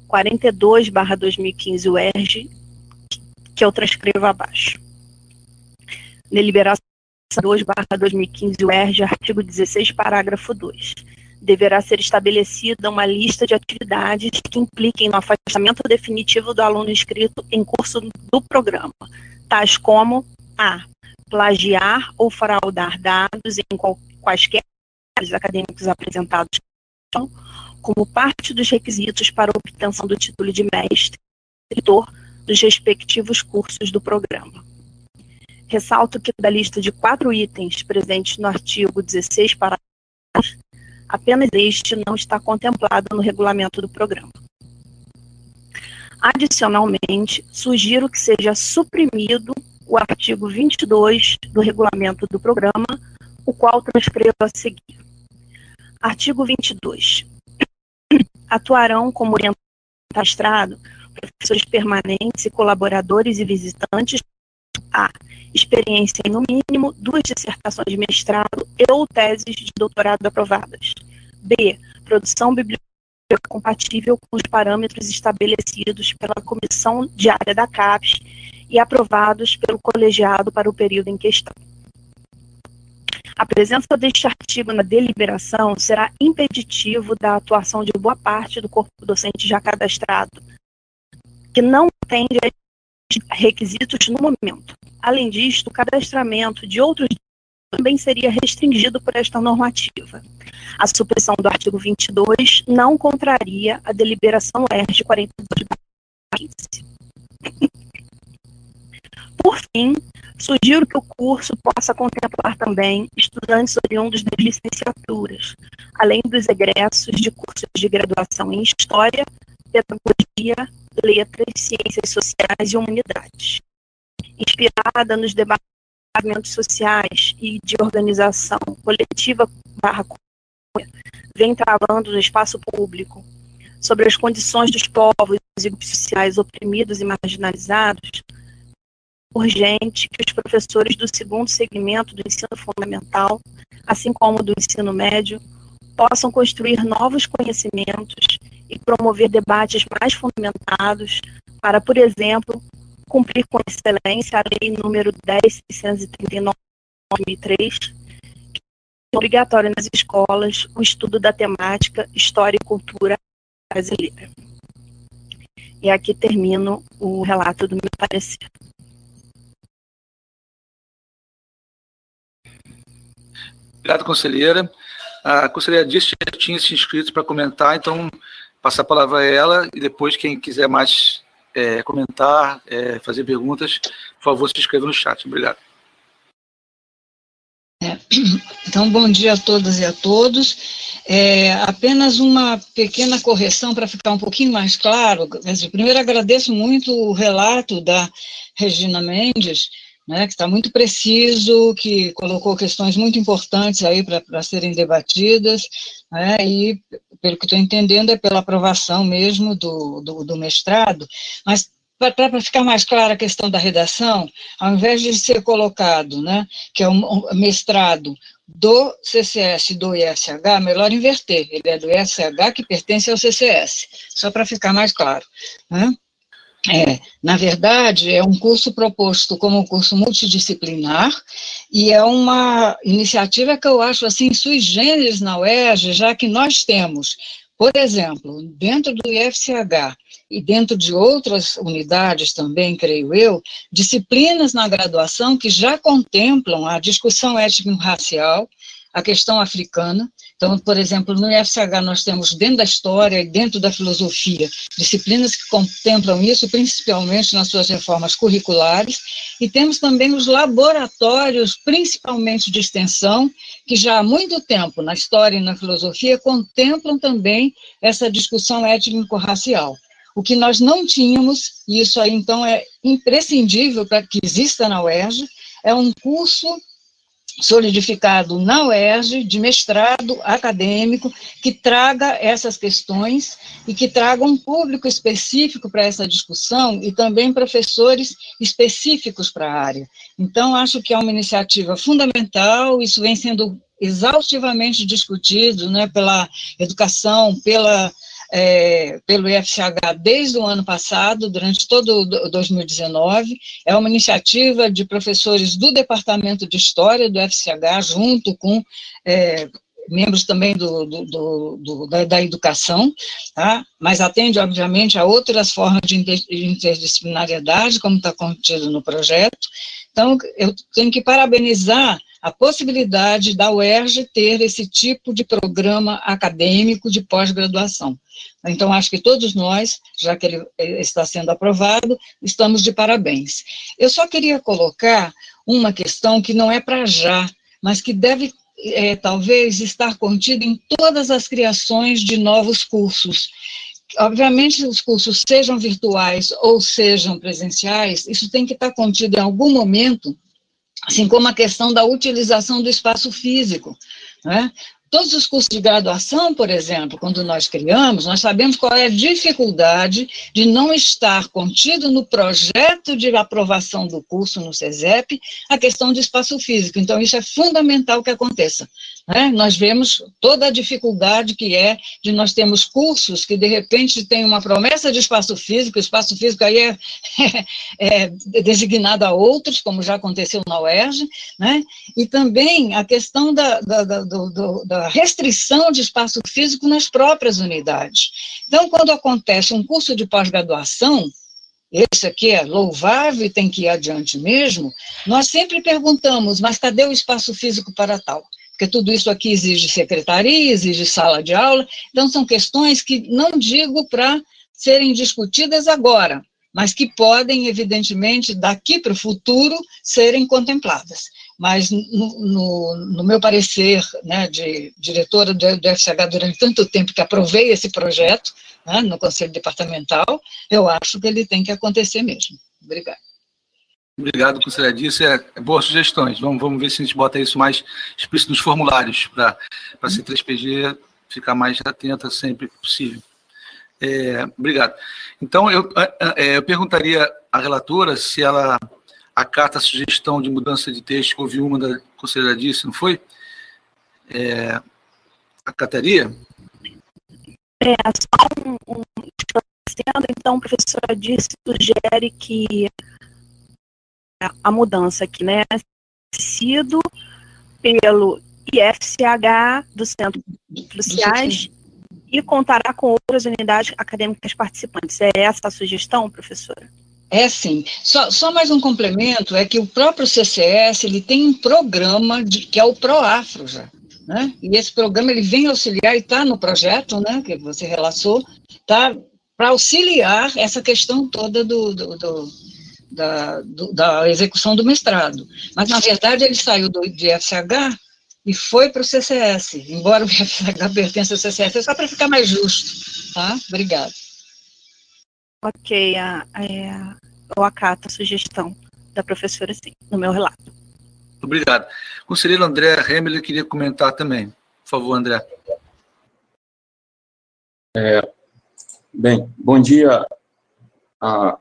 42/2015 UERJ que eu transcrevo abaixo. Deliberação 2/2015 UERJ, artigo 16, parágrafo 2. Deverá ser estabelecida uma lista de atividades que impliquem no afastamento definitivo do aluno inscrito em curso do programa, tais como a. plagiar ou fraudar dados em quaisquer acadêmicos apresentados como parte dos requisitos para obtenção do título de mestre, escritor dos respectivos cursos do programa. Ressalto que da lista de quatro itens presentes no artigo 16, parágrafo, apenas este não está contemplado no regulamento do programa. Adicionalmente, sugiro que seja suprimido o artigo 22 do regulamento do programa, o qual transcrevo a seguir. Artigo 22. Atuarão como orientado professores permanentes e colaboradores e visitantes. A. Experiência em, no mínimo, duas dissertações de mestrado e ou teses de doutorado aprovadas. B. Produção bibliográfica compatível com os parâmetros estabelecidos pela comissão diária da CAPES e aprovados pelo colegiado para o período em questão. A presença deste artigo na deliberação será impeditivo da atuação de boa parte do corpo docente já cadastrado que não atende requisitos no momento. Além disto, o cadastramento de outros também seria restringido por esta normativa. A supressão do artigo 22 não contraria a deliberação ERG 42 Por fim, sugiro que o curso possa contemplar também estudantes oriundos das licenciaturas, além dos egressos de cursos de graduação em História, Pedagogia, Letras, Ciências Sociais e Humanidades. Inspirada nos departamentos sociais e de organização coletiva barra vem trabalhando no espaço público sobre as condições dos povos e grupos sociais oprimidos e marginalizados, urgente que os professores do segundo segmento do ensino fundamental, assim como do ensino médio, possam construir novos conhecimentos e promover debates mais fundamentados para, por exemplo, cumprir com excelência a Lei número 10.639 de 2003, que é obrigatório nas escolas o estudo da temática História e Cultura brasileira. E aqui termino o relato do meu parecer. Obrigado, conselheira. A conselheira disse que tinha se inscrito para comentar, então passar a palavra a ela e depois quem quiser mais é, comentar, é, fazer perguntas, por favor, se inscreva no chat. Obrigado. É, então, bom dia a todas e a todos. É, apenas uma pequena correção para ficar um pouquinho mais claro. Primeiro, agradeço muito o relato da Regina Mendes, né, que está muito preciso, que colocou questões muito importantes aí para serem debatidas, né, e, pelo que estou entendendo, é pela aprovação mesmo do, do, do mestrado, mas para ficar mais clara a questão da redação, ao invés de ser colocado, né, que é um mestrado do CCS do ISH, melhor inverter, ele é do ISH que pertence ao CCS, só para ficar mais claro. Né? É, na verdade, é um curso proposto como um curso multidisciplinar e é uma iniciativa que eu acho assim sui generis na UERJ, já que nós temos, por exemplo, dentro do IFCH e dentro de outras unidades também, creio eu, disciplinas na graduação que já contemplam a discussão étnico-racial, a questão africana, então, por exemplo, no IFCH nós temos dentro da história e dentro da filosofia disciplinas que contemplam isso, principalmente nas suas reformas curriculares, e temos também os laboratórios, principalmente de extensão, que já há muito tempo na história e na filosofia contemplam também essa discussão étnico-racial. O que nós não tínhamos, e isso aí então é imprescindível para que exista na UERJ, é um curso solidificado na UERJ, de mestrado acadêmico, que traga essas questões e que traga um público específico para essa discussão e também professores específicos para a área. Então, acho que é uma iniciativa fundamental, isso vem sendo exaustivamente discutido né, pela educação, pela é, pelo IFCH desde o ano passado, durante todo 2019. É uma iniciativa de professores do Departamento de História do IFCH, junto com é, membros também do, do, do, da, da, educação, tá? mas atende, obviamente, a outras formas de interdisciplinariedade, como está contido no projeto. Então, eu tenho que parabenizar a possibilidade da UERJ ter esse tipo de programa acadêmico de pós-graduação. Então, acho que todos nós, já que ele está sendo aprovado, estamos de parabéns. Eu só queria colocar uma questão que não é para já, mas que deve, é, talvez, estar contida em todas as criações de novos cursos. Obviamente, os cursos sejam virtuais ou sejam presenciais, isso tem que estar contido em algum momento assim como a questão da utilização do espaço físico. Né? Todos os cursos de graduação, por exemplo, quando nós criamos, nós sabemos qual é a dificuldade de não estar contido no projeto de aprovação do curso no CESEP a questão de espaço físico. Então, isso é fundamental que aconteça. Né? Nós vemos toda a dificuldade que é de nós termos cursos que, de repente, têm uma promessa de espaço físico, o espaço físico aí é, é, é designado a outros, como já aconteceu na UERJ, né? e também a questão da, da, da, do, da restrição de espaço físico nas próprias unidades. Então, quando acontece um curso de pós-graduação, esse aqui é louvável e tem que ir adiante mesmo, nós sempre perguntamos, mas cadê o espaço físico para tal? Porque tudo isso aqui exige secretaria, exige sala de aula, então são questões que não digo para serem discutidas agora, mas que podem, evidentemente, daqui para o futuro, serem contempladas. Mas, no, no, no meu parecer, né, de diretora do, do FCH durante tanto tempo que aprovei esse projeto né, no Conselho Departamental, eu acho que ele tem que acontecer mesmo. Obrigada. Obrigado, conselheira. Disse é, é boas sugestões. Vamos, vamos ver se a gente bota isso mais explícito nos formulários, para a C3PG ficar mais atenta sempre que possível. É, obrigado. Então, eu, é, eu perguntaria à relatora se ela a carta a sugestão de mudança de texto, houve uma da conselheira disse, não foi? É, a Cateria? É, só um, um então, a professora disse, sugere que a mudança aqui, né, sido pelo IFCH do Centro de Sociais e contará com outras unidades acadêmicas participantes. É essa a sugestão, professora? É sim. Só, só mais um complemento, é que o próprio CCS, ele tem um programa de, que é o ProAfro já, né? E esse programa, ele vem auxiliar, e está no projeto, né, que você relatou, tá para auxiliar essa questão toda do, do, do da, do, da execução do mestrado. Mas, na verdade, ele saiu do, de FCH e foi para o CCS, embora o FCH pertença ao CCS, é só para ficar mais justo, tá? Obrigada. Ok, a, a, eu acato a sugestão da professora, sim, no meu relato. Obrigado. Conselheiro André Hemler queria comentar também. Por favor, André. É, bem, bom dia a,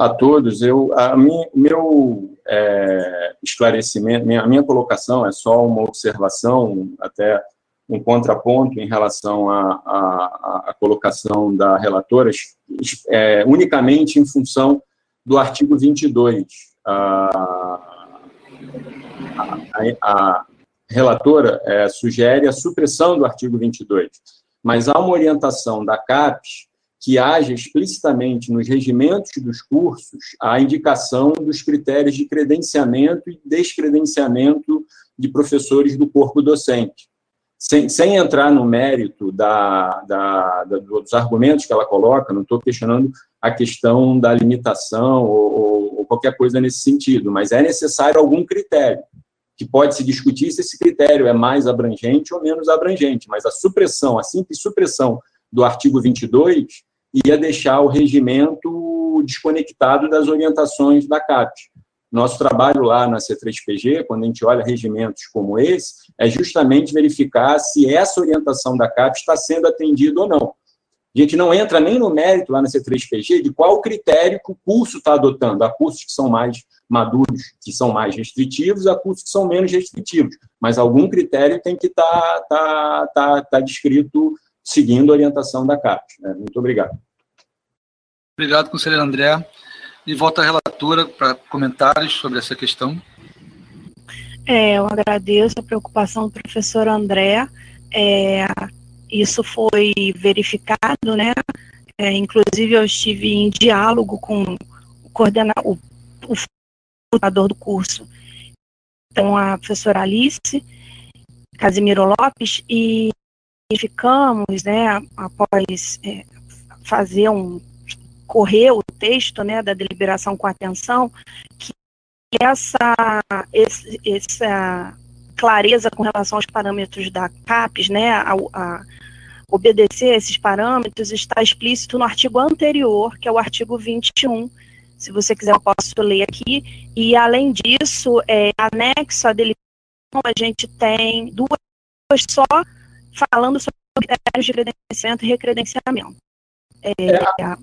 a todos. Eu, a minha, meu é, esclarecimento, minha, minha colocação é só uma observação, até um contraponto em relação à colocação da relatora, é, unicamente em função do artigo 22. A, a, a relatora é, sugere a supressão do artigo 22, mas há uma orientação da CAPES que haja explicitamente nos regimentos dos cursos a indicação dos critérios de credenciamento e descredenciamento de professores do corpo docente. Sem, sem entrar no mérito da, da, da, dos argumentos que ela coloca, não estou questionando a questão da limitação ou, ou qualquer coisa nesse sentido, mas é necessário algum critério que pode se discutir se esse critério é mais abrangente ou menos abrangente, mas a supressão, a simples supressão do artigo 22 ia deixar o regimento desconectado das orientações da CAP. Nosso trabalho lá na C3PG, quando a gente olha regimentos como esse, é justamente verificar se essa orientação da CAP está sendo atendida ou não. A gente não entra nem no mérito lá na C3PG de qual critério que o curso está adotando. Há cursos que são mais maduros, que são mais restritivos, há cursos que são menos restritivos. Mas algum critério tem que estar tá, tá, tá, tá descrito seguindo a orientação da CAP. Né? Muito obrigado. Obrigado, conselheiro André. E volta à relatora para comentários sobre essa questão. É, eu agradeço a preocupação do professor André. É, isso foi verificado, né? É, inclusive, eu estive em diálogo com o coordenador, o, o do curso, então a professora Alice Casimiro Lopes, e ficamos, né, após é, fazer um correr o texto, né, da deliberação com atenção, que essa, esse, essa clareza com relação aos parâmetros da CAPES, né, a, a obedecer a esses parâmetros está explícito no artigo anterior, que é o artigo 21. Se você quiser, eu posso ler aqui. E, além disso, é, anexo à deliberação, a gente tem duas só falando sobre critérios de credenciamento e recredenciamento. É, é,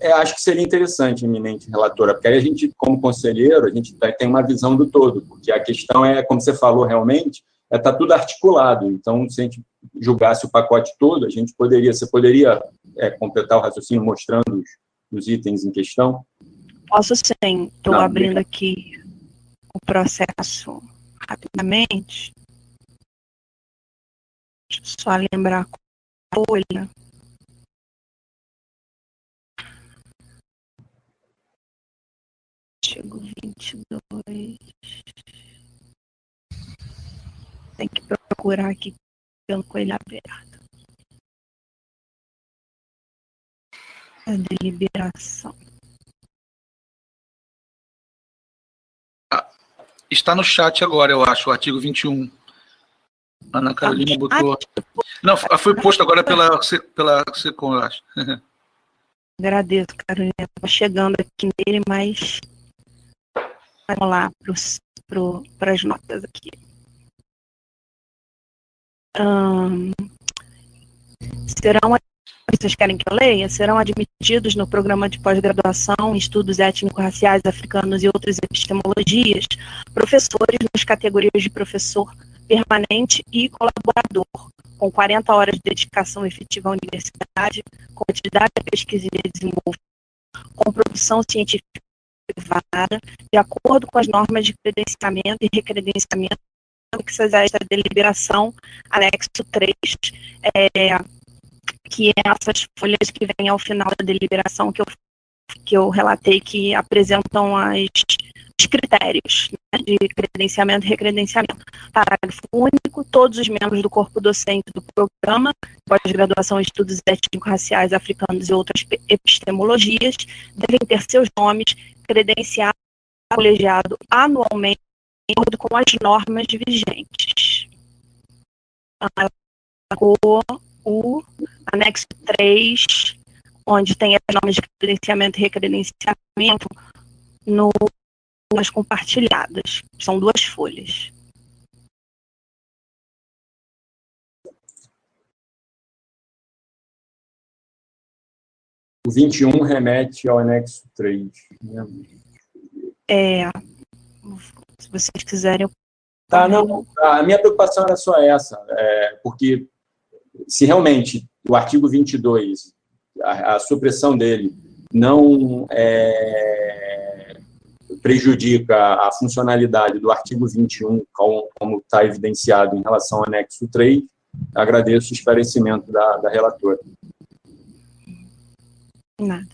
é, acho que seria interessante, eminente relatora, porque aí a gente, como conselheiro, a gente tem uma visão do todo, porque a questão é, como você falou realmente, está é, tudo articulado. Então, se a gente julgasse o pacote todo, a gente poderia, você poderia é, completar o raciocínio mostrando os, os, itens em questão? Posso sim. Estou abrindo aqui o processo rapidamente. Só lembrar a folha. Artigo 22. Tem que procurar aqui pelo coelho aberto. A deliberação. Ah, está no chat agora, eu acho, o artigo 21. Ana Carolina ah, botou. Não, foi posto agora pela, pela Secom, eu acho. Agradeço, Carolina. Estava chegando aqui nele, mas vamos lá para as notas aqui. Serão vocês querem que eu leia? Serão admitidos no programa de pós-graduação em estudos étnico-raciais africanos e outras epistemologias, professores nas categorias de professor permanente e colaborador, com 40 horas de dedicação efetiva à universidade, com atividade de pesquisa e desenvolvimento, com produção científica privada, de acordo com as normas de credenciamento e recredenciamento anexas a esta deliberação, anexo 3, é, que é essas folhas que vêm ao final da deliberação que eu, que eu relatei que apresentam as, critérios né, de credenciamento e recredenciamento. Parágrafo único, todos os membros do corpo docente do programa, pós-graduação em estudos étnico-raciais africanos e outras epistemologias, devem ter seus nomes credenciados colegiado anualmente de acordo com as normas vigentes. O, anexo 3, onde tem as normas de credenciamento e recredenciamento, no, nas compartilhadas. São duas folhas. O 21 remete ao anexo 3. Né? É, se vocês quiserem. Tá, não, a minha preocupação era só essa, é, porque se realmente o artigo 22, a, a supressão dele, não é, prejudica a funcionalidade do artigo 21, como está evidenciado em relação ao anexo 3, agradeço o esclarecimento da, da relatora. Nada.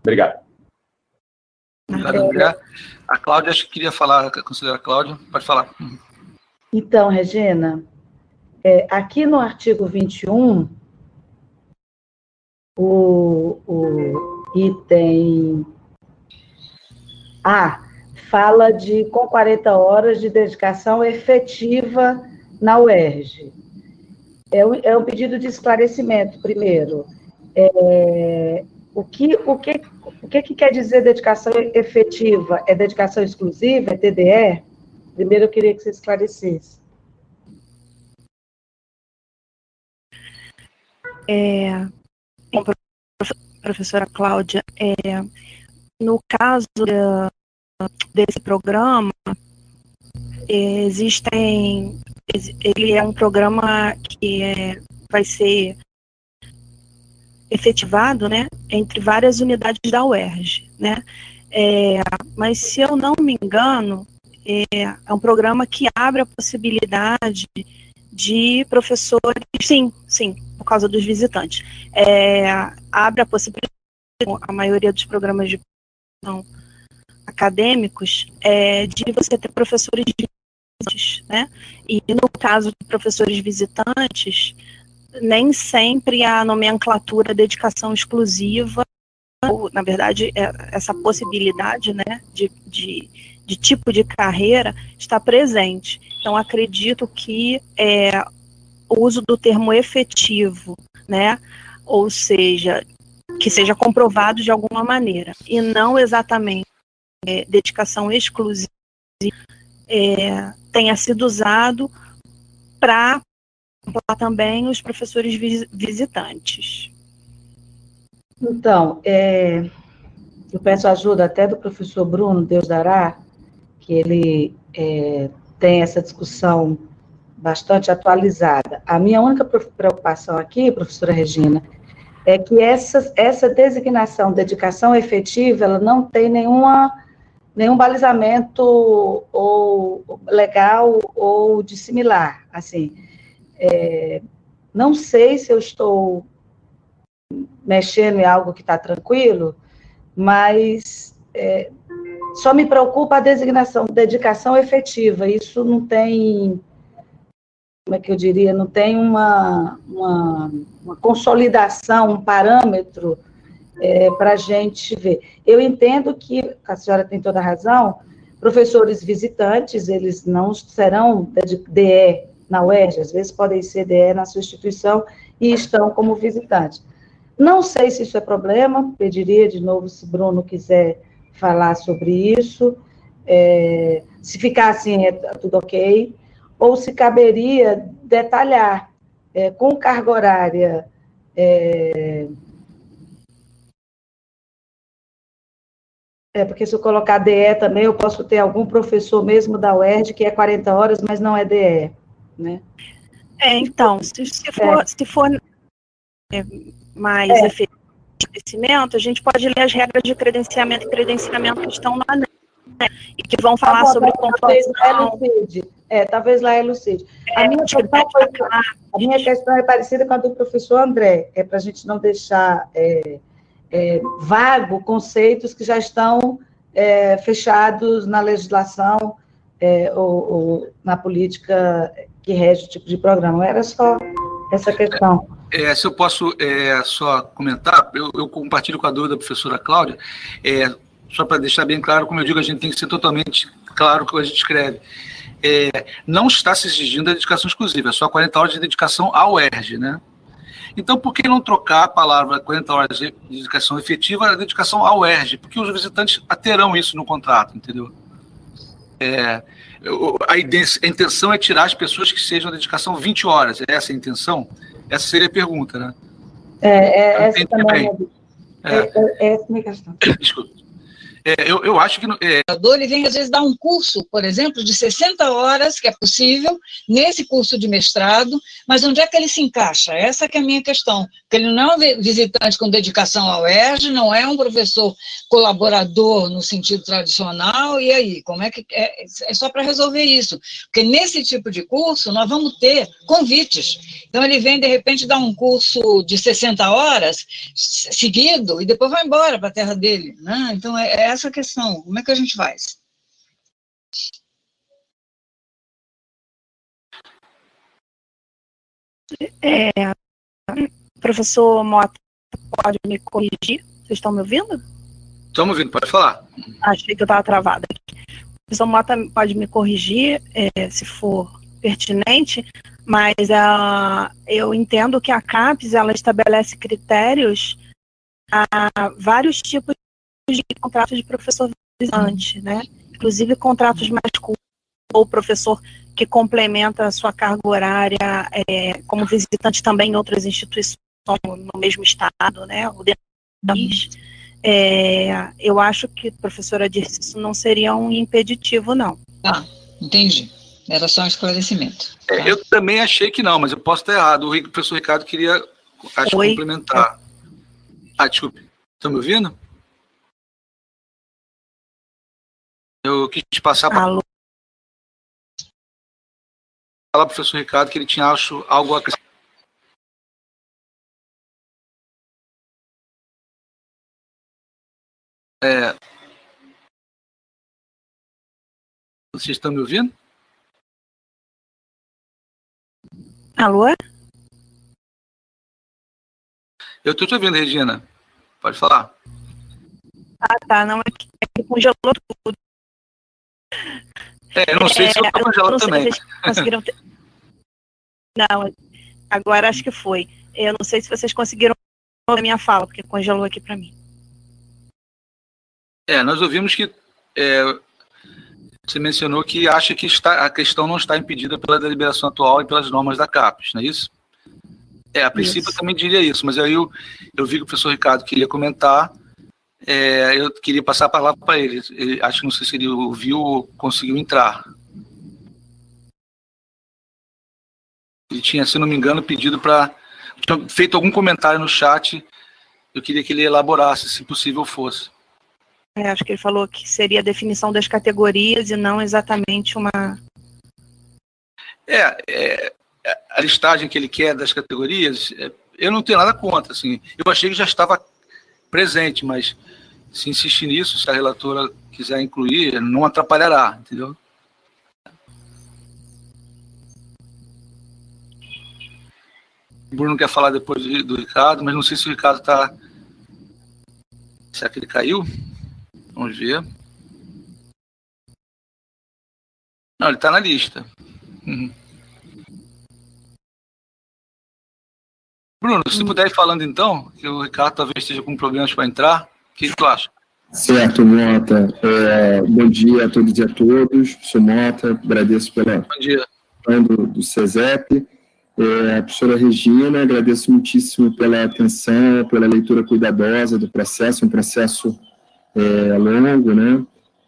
Obrigado. Obrigado, A Cláudia, acho que queria falar, a conselheira Cláudia, pode falar. Então, Regina, é, aqui no artigo 21, o, o item A fala de com 40 horas de dedicação efetiva na UERJ. É um, é um pedido de esclarecimento, primeiro. É, o que, o que, o que, que quer dizer dedicação efetiva? É dedicação exclusiva? É TDE? Primeiro eu queria que você esclarecesse. É, professora Cláudia, é, no caso desse programa, existem, ele é um programa que é, vai ser efetivado, né, entre várias unidades da UERJ, né, é, mas se eu não me engano, é, é, um programa que abre a possibilidade de professores, sim, sim, por causa dos visitantes, é, abre a possibilidade, a maioria dos programas de acadêmicos, é, de você ter professores visitantes, né, e no caso de professores visitantes, nem sempre a nomenclatura dedicação exclusiva, ou, na verdade, é, essa possibilidade né, de, de, de, tipo de carreira está presente. Então, acredito que é, o uso do termo efetivo, né, ou seja, que seja comprovado de alguma maneira, e não exatamente é, dedicação exclusiva, é, tenha sido usado para também os professores visitantes. Então, é, eu peço ajuda até do professor Bruno Deus dará, que ele é, tem essa discussão bastante atualizada. A minha única preocupação aqui, professora Regina, é que essa, essa designação, dedicação efetiva, ela não tem nenhuma, nenhum balizamento ou legal ou de similar, assim, é, não sei se eu estou mexendo em algo que está tranquilo, mas é, só me preocupa a designação, dedicação efetiva. Isso não tem, como é que eu diria, não tem uma, uma, uma consolidação, um parâmetro é, para a gente ver. Eu entendo que a senhora tem toda a razão, professores visitantes, eles não serão DE na UERJ, às vezes podem ser DE na sua instituição e estão como visitantes. Não sei se isso é problema, pediria de novo se Bruno quiser falar sobre isso, é, se ficar assim é tudo ok, ou se caberia detalhar é, com carga horária É, é, porque se eu colocar DE também, eu posso ter algum professor mesmo da UERJ que é 40 horas, mas não é DE, né? É, então, se, se for, é. se for é, mais é. efetivo a gente pode ler as regras de credenciamento e credenciamento que estão lá, né? E que vão falar tá sobre pontuação. É, talvez lá elucide. É, a, minha questão foi, a minha questão é parecida com a do professor André, é para a gente não deixar é, é, vago conceitos que já estão é, fechados na legislação é, ou, ou, na política que rege o tipo de programa. Era só essa questão. É, se eu posso é, só comentar, eu, eu, compartilho com a dúvida da professora Cláudia, é, só para deixar bem claro, como eu digo, a gente tem que ser totalmente claro o que a gente escreve. É, não está se exigindo a dedicação exclusiva, é só 40 horas de dedicação ao ERG, né? Então, por que não trocar a palavra 40 horas de dedicação efetiva a dedicação ao ERG? Porque os visitantes terão isso no contrato, entendeu? É, a, intenção é tirar as pessoas que sejam dedicação 20 horas. É essa a intenção? Essa seria a pergunta, né? É, é essa também. É, é, é, essa é a minha questão. Desculpa. É, eu, eu acho que. É... Ele vem, às vezes, dar um curso, por exemplo, de 60 horas, que é possível, nesse curso de mestrado, mas onde é que ele se encaixa? Essa que é a minha questão. Porque ele não é um visitante com dedicação ao ERJ, não é um professor colaborador no sentido tradicional, e aí? Como é que. É, é só para resolver isso. Porque nesse tipo de curso, nós vamos ter convites. Então, ele vem, de repente, dar um curso de 60 horas seguido, e depois vai embora para a terra dele. Né? Então, é, é essa a questão. Como é que a gente faz? É, professor Mota, pode me corrigir? Vocês estão me ouvindo? Estamos ouvindo, pode falar. Achei que eu estava travada. Professor Mota pode me corrigir é, se for pertinente, mas uh, eu entendo que a CAPES ela estabelece critérios a vários tipos de contratos de professor visitante, né? Inclusive contratos mais curtos, ou professor que complementa a sua carga horária é, como visitante também em outras instituições no mesmo estado, né? Ou dentro do país. É, eu acho que a professora disse isso não seria um impeditivo, não. Ah, entendi. Era só um esclarecimento. Tá? É, eu também achei que não, mas eu posso estar errado. O professor Ricardo queria, acho, complementar. Ah, desculpe. Estão me ouvindo? Eu quis passar para falar para o professor Ricardo que ele tinha acho, algo a acrescentar. É... Vocês estão me ouvindo? Alô? Eu estou te ouvindo, Regina. Pode falar. Ah, tá. Não, é que, é que congelou tudo. É, eu não sei é, se eu tô congelado também. conseguiram ter... Não, agora acho que foi. Eu não sei se vocês conseguiram a minha fala, porque congelou aqui para mim. É, nós ouvimos que é, você mencionou que acha que está, a questão não está impedida pela deliberação atual e pelas normas da CAPES, não é isso? É, a princípio isso. eu também diria isso, mas aí eu, eu vi que o professor Ricardo queria comentar é, eu queria passar a palavra para ele. ele. Acho que não sei se ele ouviu ou conseguiu entrar. Ele tinha, se não me engano, pedido para. Tinha feito algum comentário no chat. Eu queria que ele elaborasse, se possível fosse. É, acho que ele falou que seria a definição das categorias e não exatamente uma. É, é a listagem que ele quer das categorias, é, eu não tenho nada contra. Assim, eu achei que já estava presente, mas se insistir nisso, se a relatora quiser incluir, não atrapalhará, entendeu? O Bruno quer falar depois do Ricardo, mas não sei se o Ricardo está. Será que ele caiu? Vamos ver. Não, ele está na lista. Uhum. Bruno, se puder ir falando então, que o Ricardo talvez esteja com problemas para entrar que tu acha? Certo, Mota. É, bom dia a todos e a todos. Sou Mota, agradeço pela bom dia. do, do CESEP. É, a professora Regina, agradeço muitíssimo pela atenção, pela leitura cuidadosa do processo, um processo é, longo, né,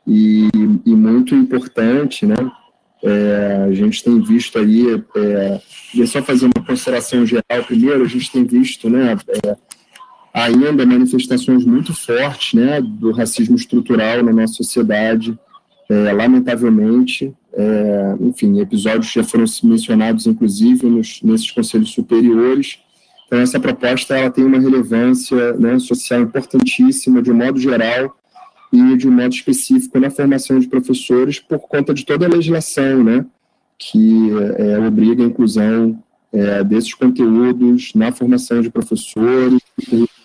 e, e, muito importante, né, é, a gente tem visto aí, é, e é só fazer uma consideração geral primeiro, a gente tem visto, né, é, ainda manifestações muito fortes, né, do racismo estrutural na nossa sociedade, é, lamentavelmente, é, enfim, episódios já foram mencionados, inclusive, nos, nesses conselhos superiores. Então, essa proposta ela tem uma relevância né, social importantíssima, de um modo geral, e de um modo específico na formação de professores, por conta de toda a legislação né, que é, obriga a inclusão é, desses conteúdos na formação de professores,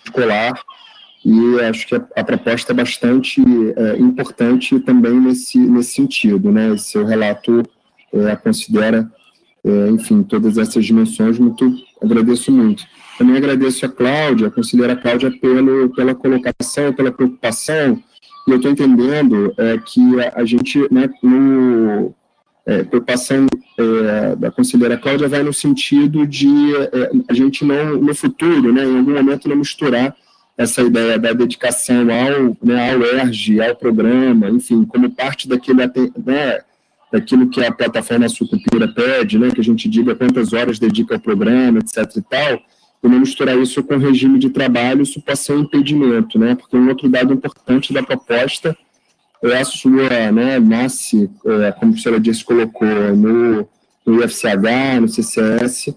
escolar, e acho que a, a proposta é bastante é, importante também nesse, nesse sentido, né? Seu relato é, considera, é, enfim, todas essas dimensões, muito, agradeço muito. Também agradeço a Cláudia, a conselheira Cláudia, pelo, pela colocação, pela preocupação, eu estou entendendo é, que a, a, gente, né, no, é, preocupação é, da conselheira Cláudia vai no sentido de é, a gente não, no futuro, né, em algum momento, não misturar essa ideia da dedicação ao, né, ao ERG, ao programa, enfim, como parte daquele, né, daquilo que a plataforma Sucupira pede, né, que a gente diga quantas horas dedica ao programa, etc e tal, e não misturar isso com o regime de trabalho, isso pode ser um impedimento, né, porque um outro dado importante da proposta é a sua, né, nasce, é, como a professora disse, colocou no, no IFCH, no CCS,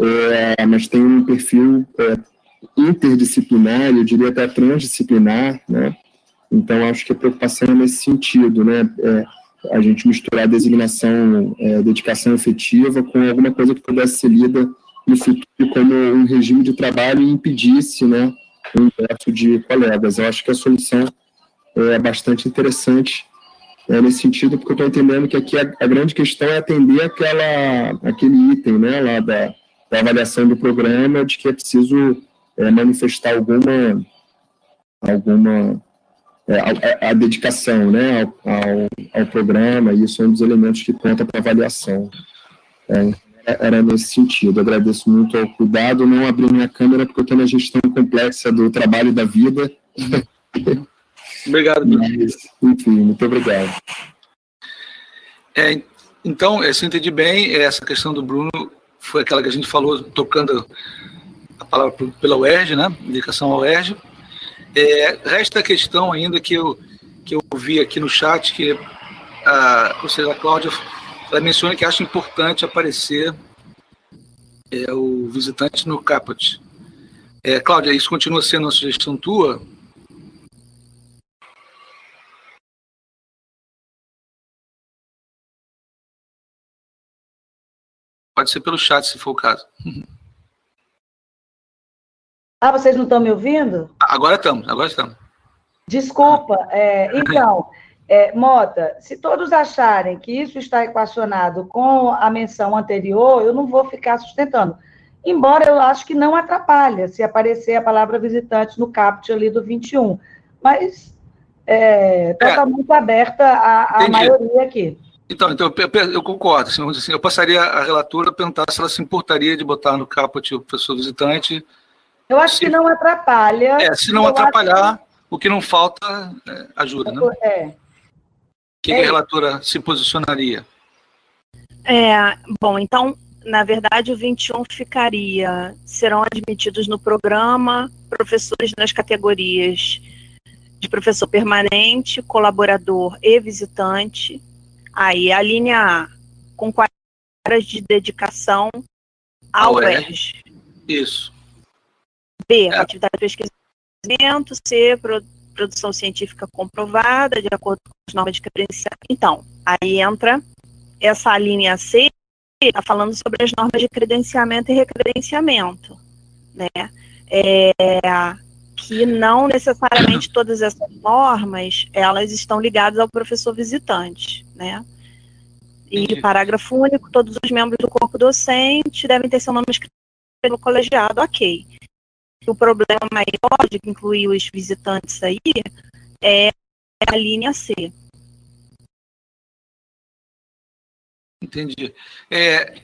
é, mas tem um perfil é, interdisciplinar, eu diria até transdisciplinar, né? Então, acho que a preocupação é nesse sentido, né? É, a gente misturar designação, é, dedicação efetiva com alguma coisa que pudesse ser lida no futuro como um regime de trabalho e impedisse, né, o ingresso de colegas. Eu acho que a solução é bastante interessante é, nesse sentido, porque eu estou entendendo que aqui a, a, grande questão é atender aquela, aquele item, né, lá da, da avaliação do programa, de que é preciso é, manifestar alguma alguma é, a, a, dedicação né, ao, ao, programa, e isso é um dos elementos que conta para avaliação. É, era nesse sentido. Agradeço muito ao cuidado, não abri minha câmera porque eu tenho uma gestão complexa do trabalho e da vida. Obrigado, Mas, Enfim, muito obrigado. É, então, se eu entendi bem, essa questão do Bruno foi aquela que a gente falou, tocando a palavra pela UERJ, né? Indicação ao UERJ. É, resta a questão ainda que eu, que eu vi aqui no chat, que a, ou seja, a Cláudia ela menciona que acha importante aparecer é, o visitante no caput. É, Cláudia, isso continua sendo uma sugestão tua? Pode ser pelo chat, se for o caso. Ah, vocês não estão me ouvindo? Agora estamos, agora estamos. Desculpa. É, então, é, Mota, se todos acharem que isso está equacionado com a menção anterior, eu não vou ficar sustentando. Embora eu acho que não atrapalha se aparecer a palavra visitante no caput ali do 21. Mas está é, é, muito aberta a, a maioria aqui. Então, então eu, eu concordo. Assim, assim, eu passaria a relatora a perguntar se ela se importaria de botar no caput o professor visitante eu acho se, que não atrapalha. É, se não atrapalhar, que... o que não falta é, ajuda, né? É. O que, é. a relatora se posicionaria? É, bom, então, na verdade, o 21 ficaria, serão admitidos no programa professores nas categorias de professor permanente, colaborador e visitante. Aí a linha A, com horas de dedicação ao UERJ. Isso. B, é. atividade de pesquisa C, produção científica comprovada, de acordo com as normas de credenciamento. Então, aí entra essa linha C, está falando sobre as normas de credenciamento e recredenciamento, né? É, que não necessariamente todas essas normas, elas estão ligadas ao professor visitante, né? E parágrafo único, todos os membros do corpo docente devem ter seu nome escrito pelo colegiado, ok o problema maior de incluir os visitantes aí é a linha C. Entendi. É,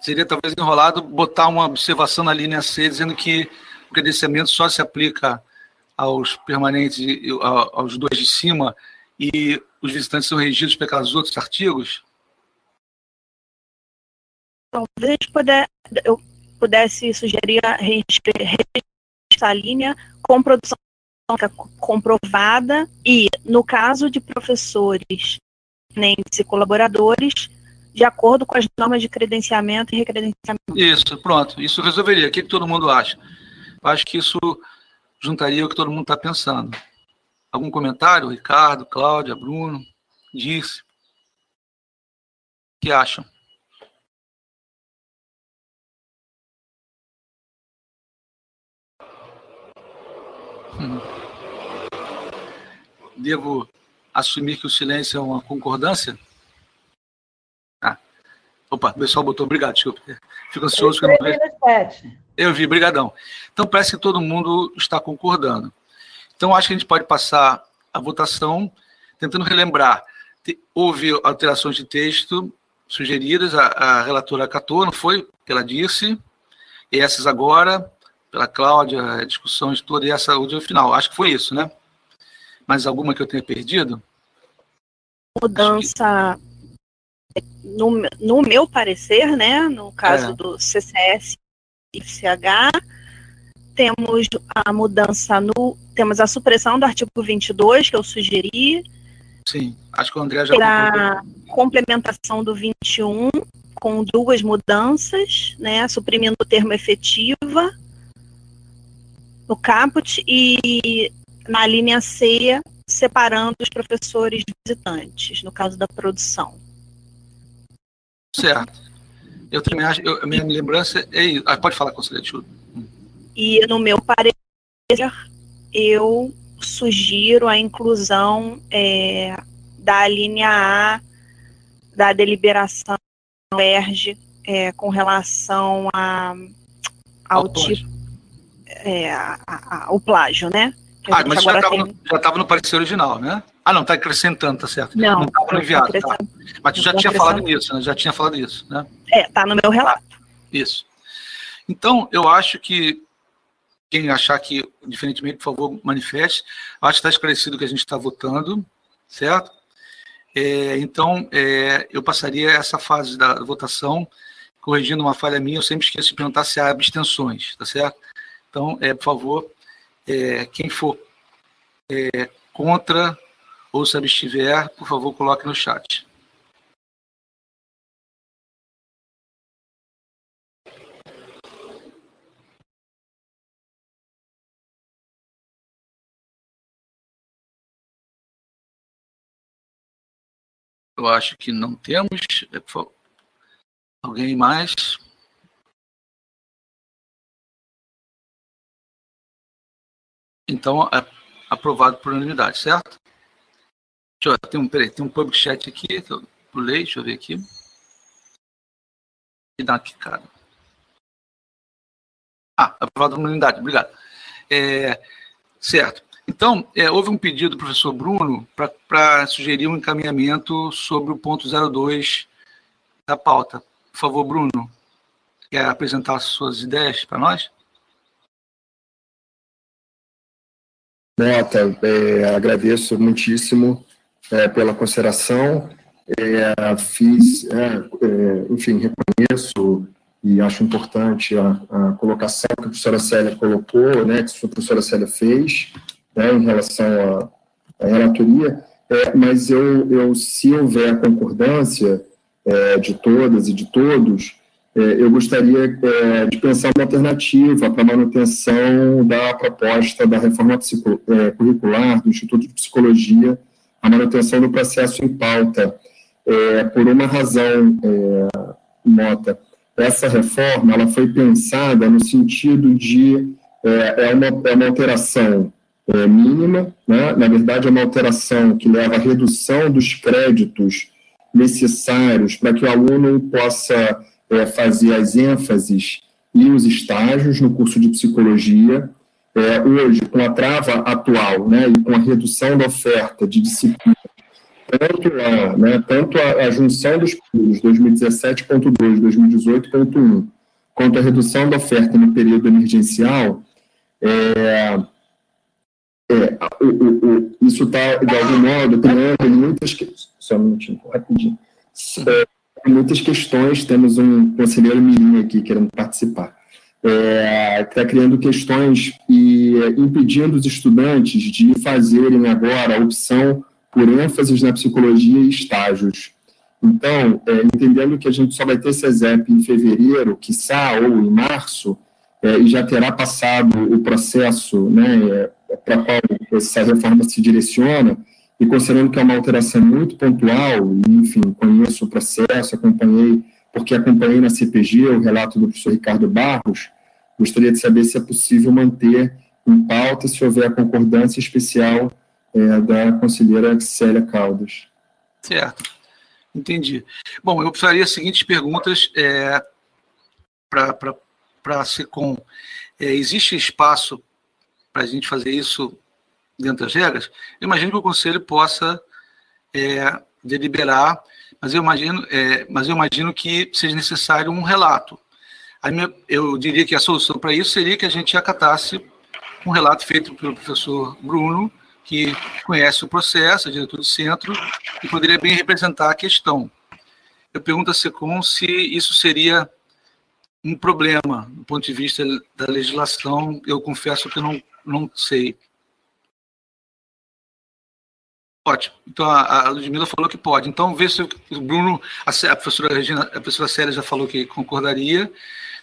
seria talvez enrolado botar uma observação na linha C dizendo que o credenciamento só se aplica aos permanentes, aos dois de cima, e os visitantes são regidos pelos outros artigos? Talvez puder, eu pudesse sugerir essa linha com produção comprovada e, no caso de professores nem e colaboradores, de acordo com as normas de credenciamento e recredenciamento. Isso, pronto. Isso resolveria. O que, que todo mundo acha? Eu acho que isso juntaria o que todo mundo está pensando. Algum comentário? Ricardo, Cláudia, Bruno, Disse? O que acham? Devo assumir que o silêncio é uma concordância? Ah. Opa, o pessoal botou obrigado, desculpa. Fico ansioso que eu não vejo. Eu vi, brigadão. Então parece que todo mundo está concordando. Então acho que a gente pode passar a votação tentando relembrar. Houve alterações de texto sugeridas, a, a relatora acatou, não foi? Ela disse. E essas agora, pela Cláudia, discussões toda, e essa última final. Acho que foi isso, né? Mais alguma que eu tenha perdido? Mudança, no, no meu parecer, né? No caso é. do CCS IFCH, temos a mudança no. Temos a supressão do artigo 22, que eu sugeri. Sim, acho que o André já. A complementação do 21, com duas mudanças, né? Suprimindo o termo efetiva no caput e na linha C, separando os professores visitantes, no caso da produção. Certo. Eu também acho, eu, a minha lembrança é isso. Ah, pode falar, conselheiro. E no meu parecer, eu sugiro a inclusão é, da linha A da deliberação ERG é, com relação a, ao, tipo, é, a, a, plágio, né? ah, mas já estava tem... no parecer original, né? Ah, não, está acrescentando, tá certo. Não, estava no enviado. Tá. Mas tu já tinha falado nisso, né? Já tinha falado isso, né? É, tá no meu relato. Isso. Então, eu acho que quem achar que, diferentemente, por favor, manifeste. Acho que está esclarecido que a gente está votando, certo? É, então, é, eu passaria essa fase da votação, corrigindo uma falha minha, eu sempre esqueço de perguntar se há abstenções, tá certo? Então, é, por favor, é, quem for é, contra ou se abstiver, por favor, coloque no chat. Eu acho que não temos. É, alguém mais? Então, é aprovado por unanimidade, certo? Deixa eu, tem um, peraí, tem um public chat aqui, que eu pulei, deixa eu ver aqui. E dá aqui, cara. Ah, aprovado por unanimidade, obrigado. É, certo. Então, é, houve um pedido do professor Bruno para sugerir um encaminhamento sobre o ponto 02 da pauta. Por favor, Bruno, quer apresentar suas ideias para nós? Nota, é, agradeço muitíssimo é, pela consideração. É, fiz, é, é, enfim, reconheço e acho importante a, a, colocação que a professora Célia colocou, né, que a professora Célia fez, né, em relação à, à relatoria, é, mas eu, eu, se houver concordância de todas e de todos, eu gostaria é, de pensar uma alternativa para a manutenção da proposta da reforma é, curricular do Instituto de Psicologia, a manutenção do processo em pauta, é, por uma razão, Mota. Essa reforma ela foi pensada no sentido de é, uma, é uma alteração é, mínima, né? na verdade, é uma alteração que leva à redução dos créditos necessários para que o aluno possa é, fazer as ênfases e os estágios no curso de psicologia. É, hoje, com a trava atual né, e com a redução da oferta de disciplina tanto a, né, tanto a, a junção dos períodos 2017.2, 2018.1, quanto a redução da oferta no período emergencial, é, é, o, o, o, isso está, de algum modo, criando muitas... Só um minutinho, rapidinho. É, muitas questões, temos um conselheiro Mirim aqui querendo participar. Está é, criando questões e impedindo os estudantes de fazerem agora a opção por ênfase na psicologia e estágios. Então, é, entendendo que a gente só vai ter CESEP em fevereiro, quiçá, ou em março, é, e já terá passado o processo né, é, para qual essa reforma se direciona, e considerando que é uma alteração muito pontual, enfim, conheço o processo, acompanhei, porque acompanhei na CPG o relato do professor Ricardo Barros, gostaria de saber se é possível manter em pauta, se houver a concordância especial é, da conselheira Célia Caldas. Certo, entendi. Bom, eu faria as seguintes perguntas é, para a SECOM. É, existe espaço para a gente fazer isso dentro das regras? Eu imagino que o conselho possa é, deliberar, mas eu imagino, é, mas eu imagino que seja necessário um relato. Eu diria que a solução para isso seria que a gente acatasse um relato feito pelo professor Bruno que conhece o processo, é diretor do centro, e poderia bem representar a questão. Eu pergunto a SECOM se isso seria um problema do ponto de vista da legislação, eu confesso que não, não sei. Ótimo. Então a, Ludmila falou que pode. Então vê se o Bruno, a, a professora Regina, a professora Célia já falou que concordaria.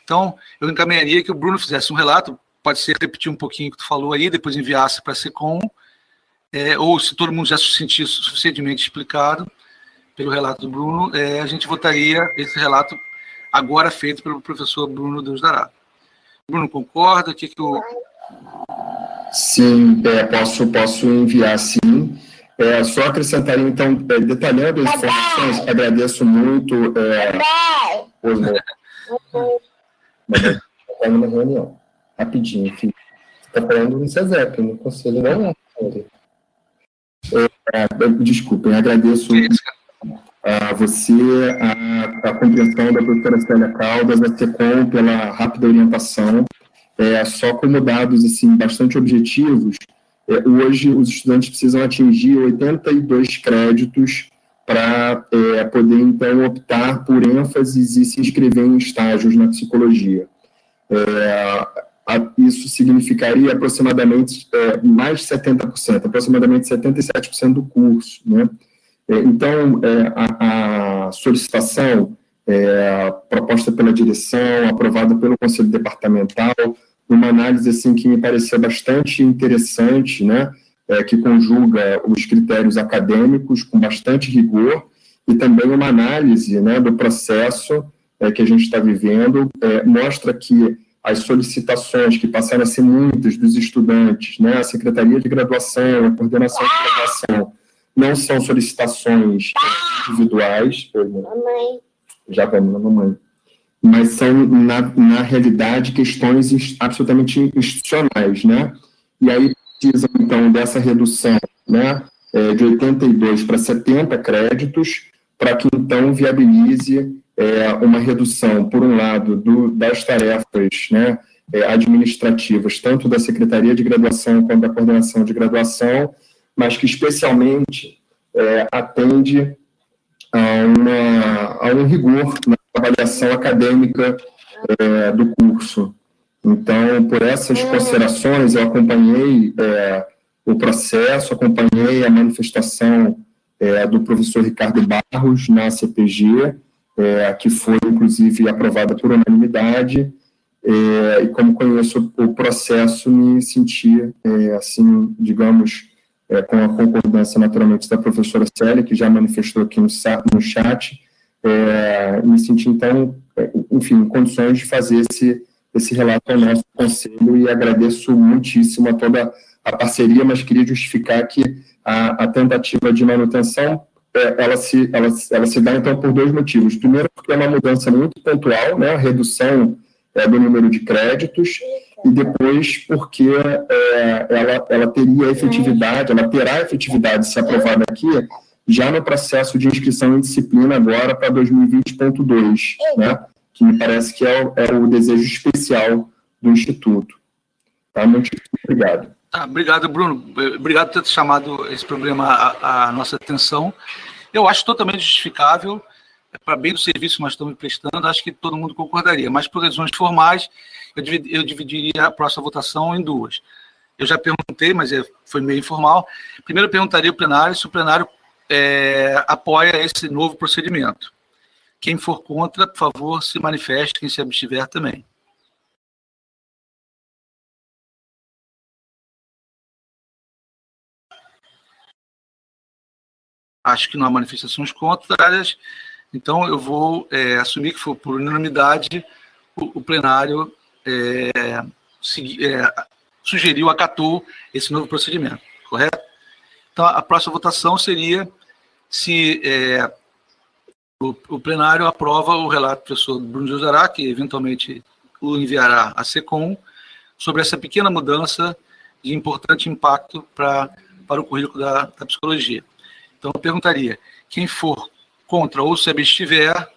Então eu encaminharia que o Bruno fizesse um relato, pode ser repetir um pouquinho o que tu falou aí, depois enviasse para a SECOM, é, ou se todo mundo já se sentir suficientemente explicado pelo relato do Bruno, é, a gente votaria esse relato agora feito pelo professor Bruno Deus Dará. Bruno, concorda? O que, que o... Sim, é, posso, posso enviar sim. É, só acrescentaria, então, é, detalhando as informações, agradeço muito. É, pois não. Está numa reunião. Rapidinho, filho. Está falando no CESEP, no Conselho não é. É, desculpem, agradeço a você, a, a compreensão da professora Célia Caldas, a SECOM, pela rápida orientação. É, só como dados assim, bastante objetivos, é, hoje os estudantes precisam atingir 82 créditos para é, poder, então, optar por ênfases e se inscrever em estágios na psicologia. É, isso significaria aproximadamente é, mais de 70%, aproximadamente 77% do curso. Né? É, então, a, a, solicitação é, proposta pela direção, aprovada pelo Conselho Departamental, uma análise assim, que me parecia bastante interessante, né? É, que conjuga os critérios acadêmicos com bastante rigor e também uma análise né, do processo é, que a gente está vivendo, mostra que as solicitações que passaram a ser muitas dos estudantes, né, a Secretaria de Graduação, a Coordenação de Graduação, não são solicitações individuais, mamãe. já vamos, mamãe, mas são, na, na realidade, questões absolutamente institucionais, né, e aí precisam, então, dessa redução, né, é, de 82 para 70 créditos, para que, então, viabilize é, uma redução, por um lado, do, das tarefas né, é, administrativas, tanto da Secretaria de Graduação quanto da Coordenação de Graduação, mas que especialmente é, atende a, uma, a um rigor na avaliação acadêmica é, do curso. Então, por essas considerações, eu acompanhei é, o processo, acompanhei a manifestação é, do professor Ricardo Barros na CPG, é, que foi, inclusive, aprovada por unanimidade, é, e como conheço o processo, me senti, é, assim, digamos, é, com a concordância, naturalmente, da professora Célia, que já manifestou aqui no, no chat, é, me senti, então, é, enfim, em condições de fazer esse, esse relato ao nosso conselho, e agradeço muitíssimo a toda a parceria, mas queria justificar que a, a tentativa de manutenção é, ela, se, ela, ela se dá, então, por dois motivos. Primeiro, porque é uma mudança muito pontual, né, a redução é, do número de créditos, e depois porque é, ela, ela teria efetividade, ela terá efetividade, se aprovada aqui, já no processo de inscrição em disciplina agora para 2020.2, né? que me parece que é, é o desejo especial do Instituto. Tá? Muito obrigado. Ah, obrigado, Bruno. Obrigado por ter chamado esse problema à, à nossa atenção. Eu acho totalmente justificável, é para bem do serviço que nós estamos prestando, acho que todo mundo concordaria. Mas por razões formais, eu, dividi, eu dividiria a próxima votação em duas. Eu já perguntei, mas é, foi meio informal. Primeiro, eu perguntaria ao plenário se o plenário é, apoia esse novo procedimento. Quem for contra, por favor, se manifeste. Quem se abstiver também. Acho que não há manifestações contrárias, então eu vou é, assumir que foi por unanimidade o, o plenário é, é, sugeriu, acatou esse novo procedimento, correto? Então a próxima votação seria se é, o, o, plenário aprova o relato do professor Bruno Josará, que eventualmente o enviará à SECOM, sobre essa pequena mudança de importante impacto pra, para o currículo da, da psicologia. Então, eu perguntaria: quem for contra ou se abstiver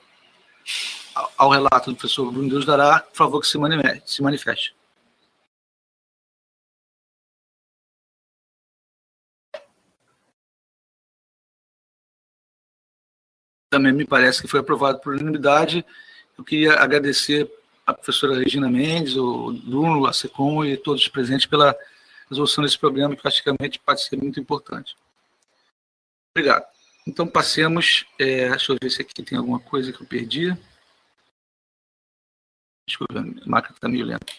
ao relato do professor Bruno Deus dará, por favor, que se manifeste. Também me parece que foi aprovado por unanimidade. Eu queria agradecer a professora Regina Mendes, o Bruno, a SECOM e todos os presentes pela resolução desse problema, que praticamente pode ser muito importante. Obrigado. Então, passemos. É, deixa eu ver se aqui tem alguma coisa que eu perdi. Ver, a máquina está meio lenta.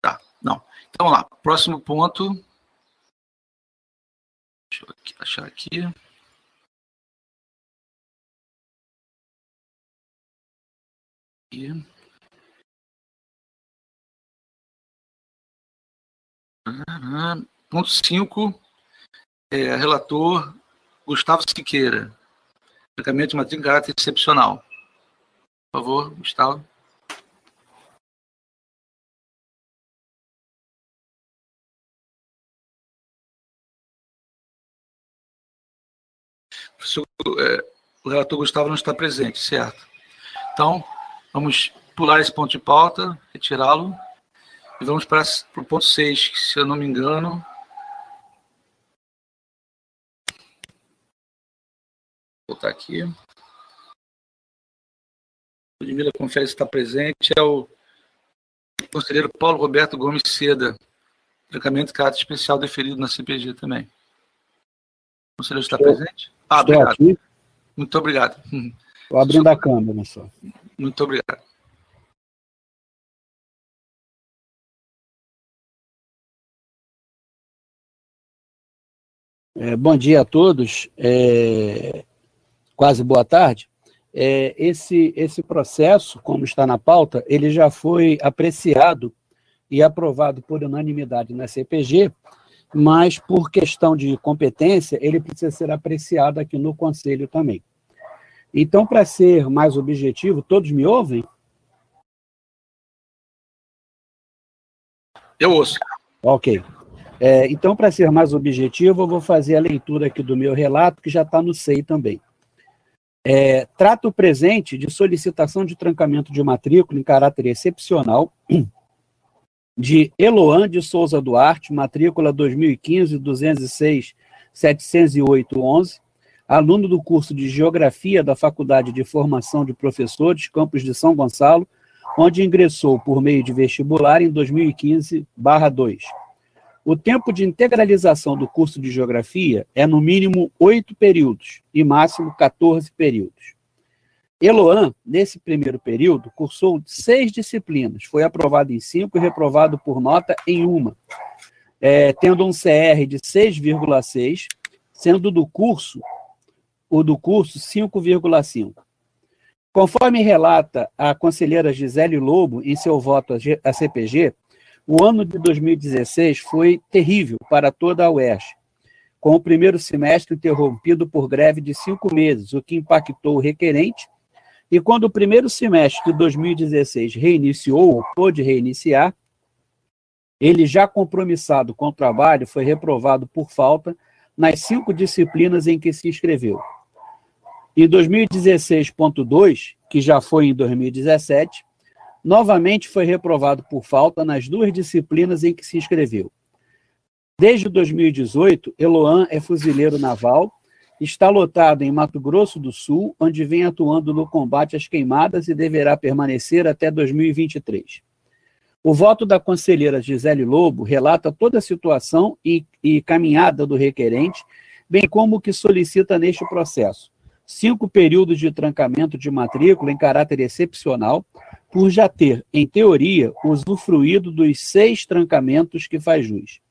Tá, não. Então, vamos lá. Próximo ponto. Deixa eu achar aqui. Aqui. Ponto 5, é, relator Gustavo Siqueira. Aplicamento de matrícula caráter excepcional. Por favor, Gustavo. É, o relator Gustavo não está presente, certo? Então, vamos pular esse ponto de pauta, retirá-lo, e vamos para, para o ponto 6, que, se eu não me engano, botar aqui. Ludmila confere se está presente. É o conselheiro Paulo Roberto Gomes Seda. Tratamento de caráter especial deferido na CPG também. O conselheiro está presente? Ah, obrigado. Aqui. Muito obrigado. Estou abrindo a câmera só. Muito obrigado. É, bom dia a todos. É, quase boa tarde, é, esse, esse processo, como está na pauta, ele já foi apreciado e aprovado por unanimidade na CPG, mas por questão de competência, ele precisa ser apreciado aqui no Conselho também. Então, para ser mais objetivo, todos me ouvem? Eu ouço. Ok. É, então, para ser mais objetivo, eu vou fazer a leitura aqui do meu relato, que já está no SEI também. É, trata o presente de solicitação de trancamento de matrícula em caráter excepcional de Eloan de Souza Duarte, matrícula 2015-206-708-11, aluno do curso de Geografia da Faculdade de Formação de Professores, campus de São Gonçalo, onde ingressou por meio de vestibular em 2015-2. O tempo de integralização do curso de Geografia é no mínimo oito períodos e máximo 14 períodos. Eloan, nesse primeiro período, cursou seis disciplinas, foi aprovado em cinco e reprovado por nota em uma, é, tendo um CR de 6,6, sendo do curso, o do curso 5,5. Conforme relata a conselheira Gisele Lobo em seu voto à CPG, o ano de 2016 foi terrível para toda a UERJ, com o primeiro semestre interrompido por greve de cinco meses, o que impactou o requerente, e quando o primeiro semestre de 2016 reiniciou, ou pôde reiniciar, Ele, já compromissado com o trabalho, foi reprovado por falta nas cinco disciplinas em que se inscreveu. Em 2016.2, que já foi em 2017, novamente foi reprovado por falta nas duas disciplinas em que se inscreveu. Desde 2018, Eloan é fuzileiro naval, está lotado em Mato Grosso do Sul, onde vem atuando no combate às queimadas e deverá permanecer até 2023. O voto da conselheira Gisele Lobo relata toda a situação e, e caminhada do requerente, bem como o que solicita neste processo. Cinco períodos de trancamento de matrícula em caráter excepcional, por já ter, em teoria, usufruído dos seis trancamentos que faz jus.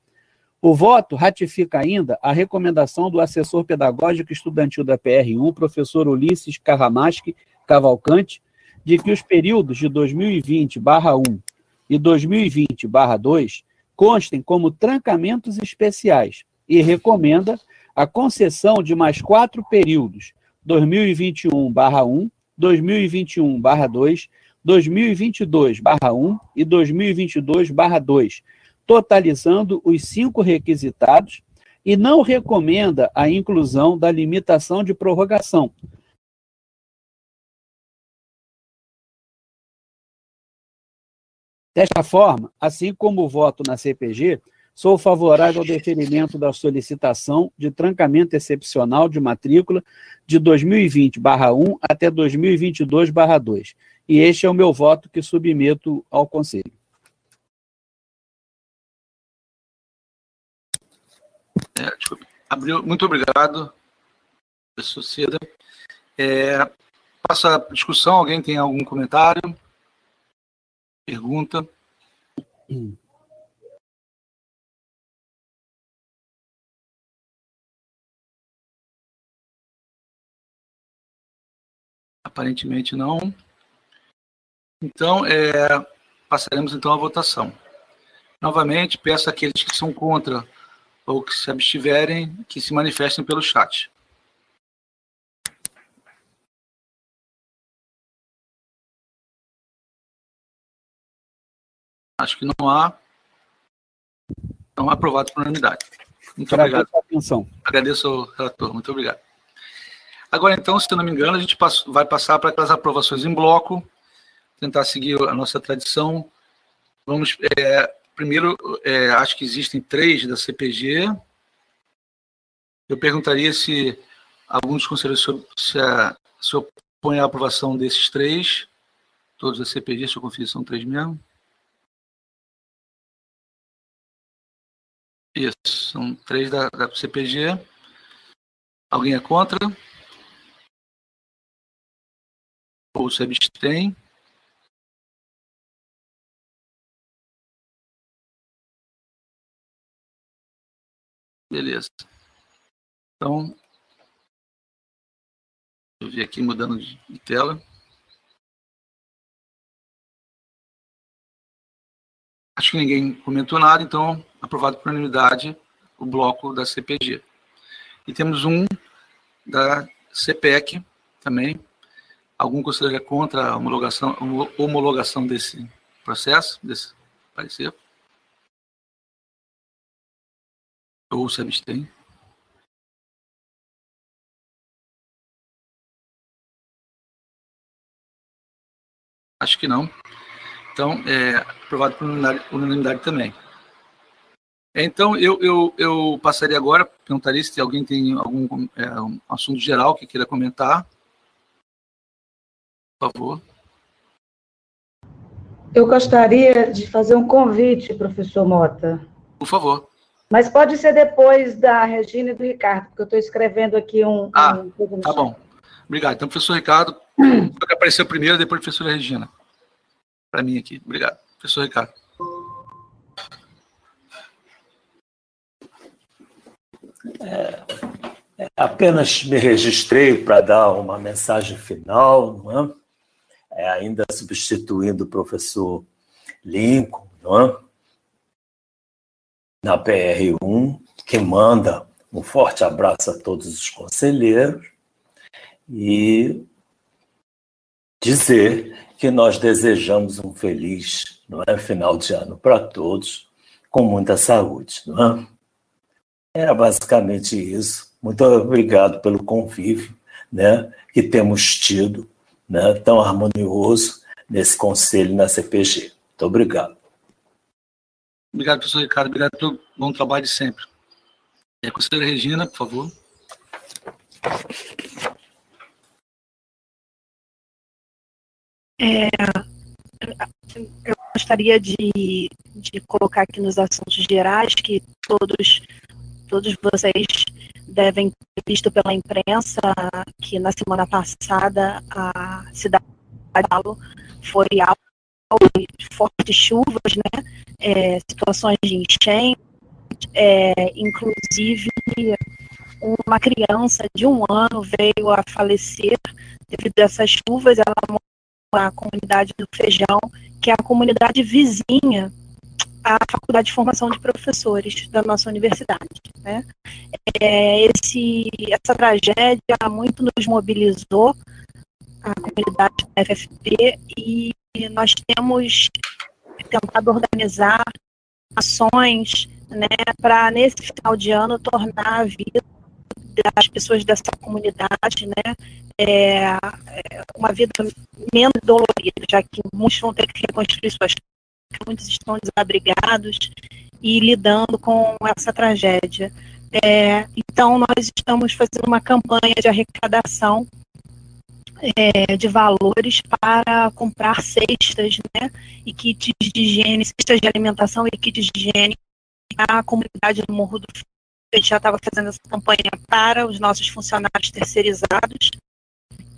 O voto ratifica ainda a recomendação do assessor pedagógico estudantil da PR1, professor Ulisses Carramaschi Cavalcante, de que os períodos de 2020-1 e 2020-2 constem como trancamentos especiais e recomenda a concessão de mais quatro períodos, 2021-1, 2021-2, 2022-1 e 2022-2, totalizando os cinco requisitados, e não recomenda a inclusão da limitação de prorrogação. Desta forma, assim como o voto na CPG, sou favorável ao deferimento da solicitação de trancamento excepcional de matrícula de 2020-1 até 2022-2. E este é o meu voto que submeto ao Conselho. É, abriu, muito obrigado, professor Seda. É, passa a discussão, alguém tem algum comentário? Pergunta? Aparentemente não. Então, é, passaremos então à votação. Novamente, peço àqueles que são contra ou que se abstiverem, que se manifestem pelo chat. Acho que não há. Então, aprovado por unanimidade. Muito obrigado. Atenção. Agradeço ao relator. Muito obrigado. Agora, então, se não me engano, a gente vai passar para aquelas aprovações em bloco, tentar seguir a nossa tradição. Vamos é, Primeiro, é, acho que existem três da CPG. Eu perguntaria se alguns conselheiros se, se opõem à aprovação desses três. Todos da CPG, se eu confio, são três mesmo. Isso, são três da, da CPG. Alguém é contra? Ou se abstém? Beleza. Então, eu vi aqui mudando de tela. Acho que ninguém comentou nada, então aprovado por unanimidade o bloco da CPG. E temos um da CPEC também. Algum conselheiro contra a homologação, homologação desse processo, desse parecer? Ou se abstém? Acho que não. Então, é aprovado por unanimidade, também. Então, eu, eu, eu passaria agora, perguntaria se alguém tem algum é, um assunto geral que queira comentar. Por favor. Eu gostaria de fazer um convite, professor Mota. Por favor. Mas pode ser depois da Regina e do Ricardo, porque eu estou escrevendo aqui um. Ah, um... tá bom. Obrigado. Então, professor Ricardo, que apareceu primeiro, depois a professora Regina. Para mim aqui. Obrigado. Professor Ricardo. É, é apenas me registrei para dar uma mensagem final, não é? é ainda substituindo o professor Lincoln, não é? Na PR1, que manda um forte abraço a todos os conselheiros e dizer que nós desejamos um feliz não é, final de ano para todos, com muita saúde. Não é? Era basicamente isso. Muito obrigado pelo convívio né, que temos tido, né, tão harmonioso nesse conselho na CPG. Muito obrigado. Obrigado, professor Ricardo. Obrigado pelo bom trabalho de sempre. A conselheira Regina, por favor. É, eu gostaria de, de colocar aqui nos assuntos gerais que todos, todos vocês devem ter visto pela imprensa que na semana passada a cidade de Paulo foi alvo fortes chuvas, né? É, situações de enchente, é, inclusive uma criança de um ano veio a falecer devido a essas chuvas. Ela morreu na comunidade do Feijão, que é a comunidade vizinha à Faculdade de Formação de Professores da nossa universidade. Né? É, esse, essa tragédia muito nos mobilizou, a comunidade da FFP, e nós temos tentado organizar ações né, para, nesse final de ano, tornar a vida das pessoas dessa comunidade, né, é, é, uma vida menos dolorida, já que muitos vão ter que reconstruir suas casas, muitos estão desabrigados e lidando com essa tragédia. É, então, nós estamos fazendo uma campanha de arrecadação é, de valores para comprar cestas, né, e kits de higiene, cestas de alimentação e kits de higiene para a comunidade do Morro do a gente já estava fazendo essa campanha para os nossos funcionários terceirizados.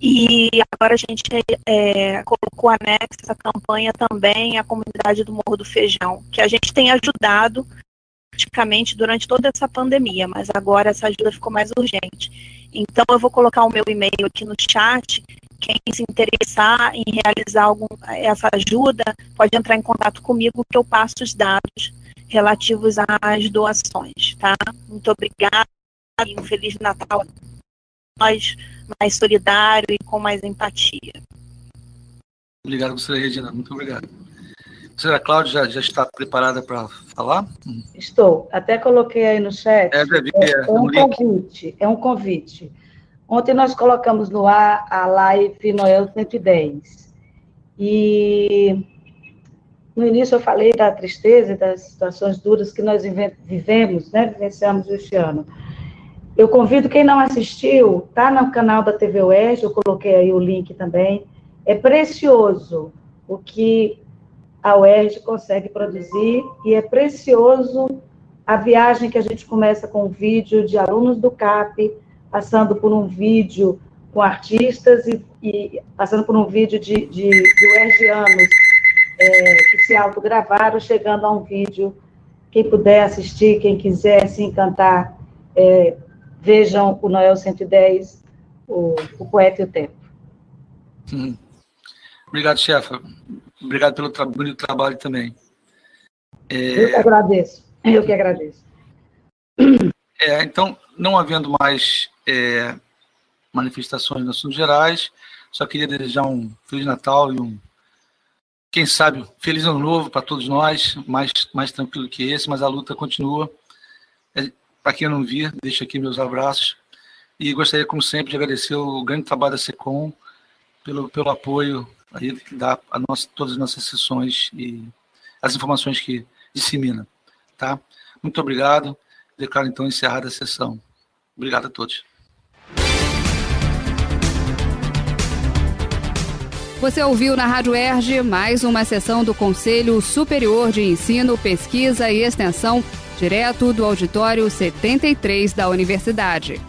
E agora a gente é, colocou anexo essa campanha também à comunidade do Morro do Feijão, que a gente tem ajudado praticamente durante toda essa pandemia, mas agora essa ajuda ficou mais urgente. Então eu vou colocar o meu e-mail aqui no chat. Quem se interessar em realizar algum, essa ajuda pode entrar em contato comigo que eu passo os dados relativos às doações, tá? Muito obrigada e um Feliz Natal nós mais solidário e com mais empatia. Obrigado, professora Regina. Muito obrigado. Professora Cláudia, já, já está preparada para falar? Estou. Até coloquei aí no chat. É, é, é um convite. É um convite. Ontem nós colocamos no ar a live Noel 110. E no início eu falei da tristeza e das situações duras que nós vivemos, né, vivenciamos este ano. Eu convido quem não assistiu, tá no canal da TV Oeste, eu coloquei aí o link também. É precioso o que a UERJ consegue produzir e é precioso a viagem que a gente começa com um vídeo de alunos do CAP, passando por um vídeo com artistas e, e passando por um vídeo de, de, de UERJianos é, que se autogravaram, chegando a um vídeo. Quem puder assistir, quem quiser se encantar, é, vejam o Noel 110, o, o Poeta e o Tempo. Hum. Obrigado, chefa. Obrigado pelo tra bonito trabalho também. É... Eu que agradeço. Eu que agradeço. É, então, não havendo mais é, manifestações nos assuntos gerais, só queria desejar um Feliz Natal e um quem sabe, feliz ano novo para todos nós, mais, mais tranquilo que esse, mas a luta continua. É, para quem não vir, deixo aqui meus abraços. E gostaria, como sempre, de agradecer o grande trabalho da SECOM pelo, pelo apoio aí dá a nossa, todas as nossas sessões e as informações que dissemina. Tá? Muito obrigado. Declaro então encerrada a sessão. Obrigado a todos. Você ouviu na Rádio Erge mais uma sessão do Conselho Superior de Ensino, Pesquisa e Extensão, direto do auditório 73 da Universidade.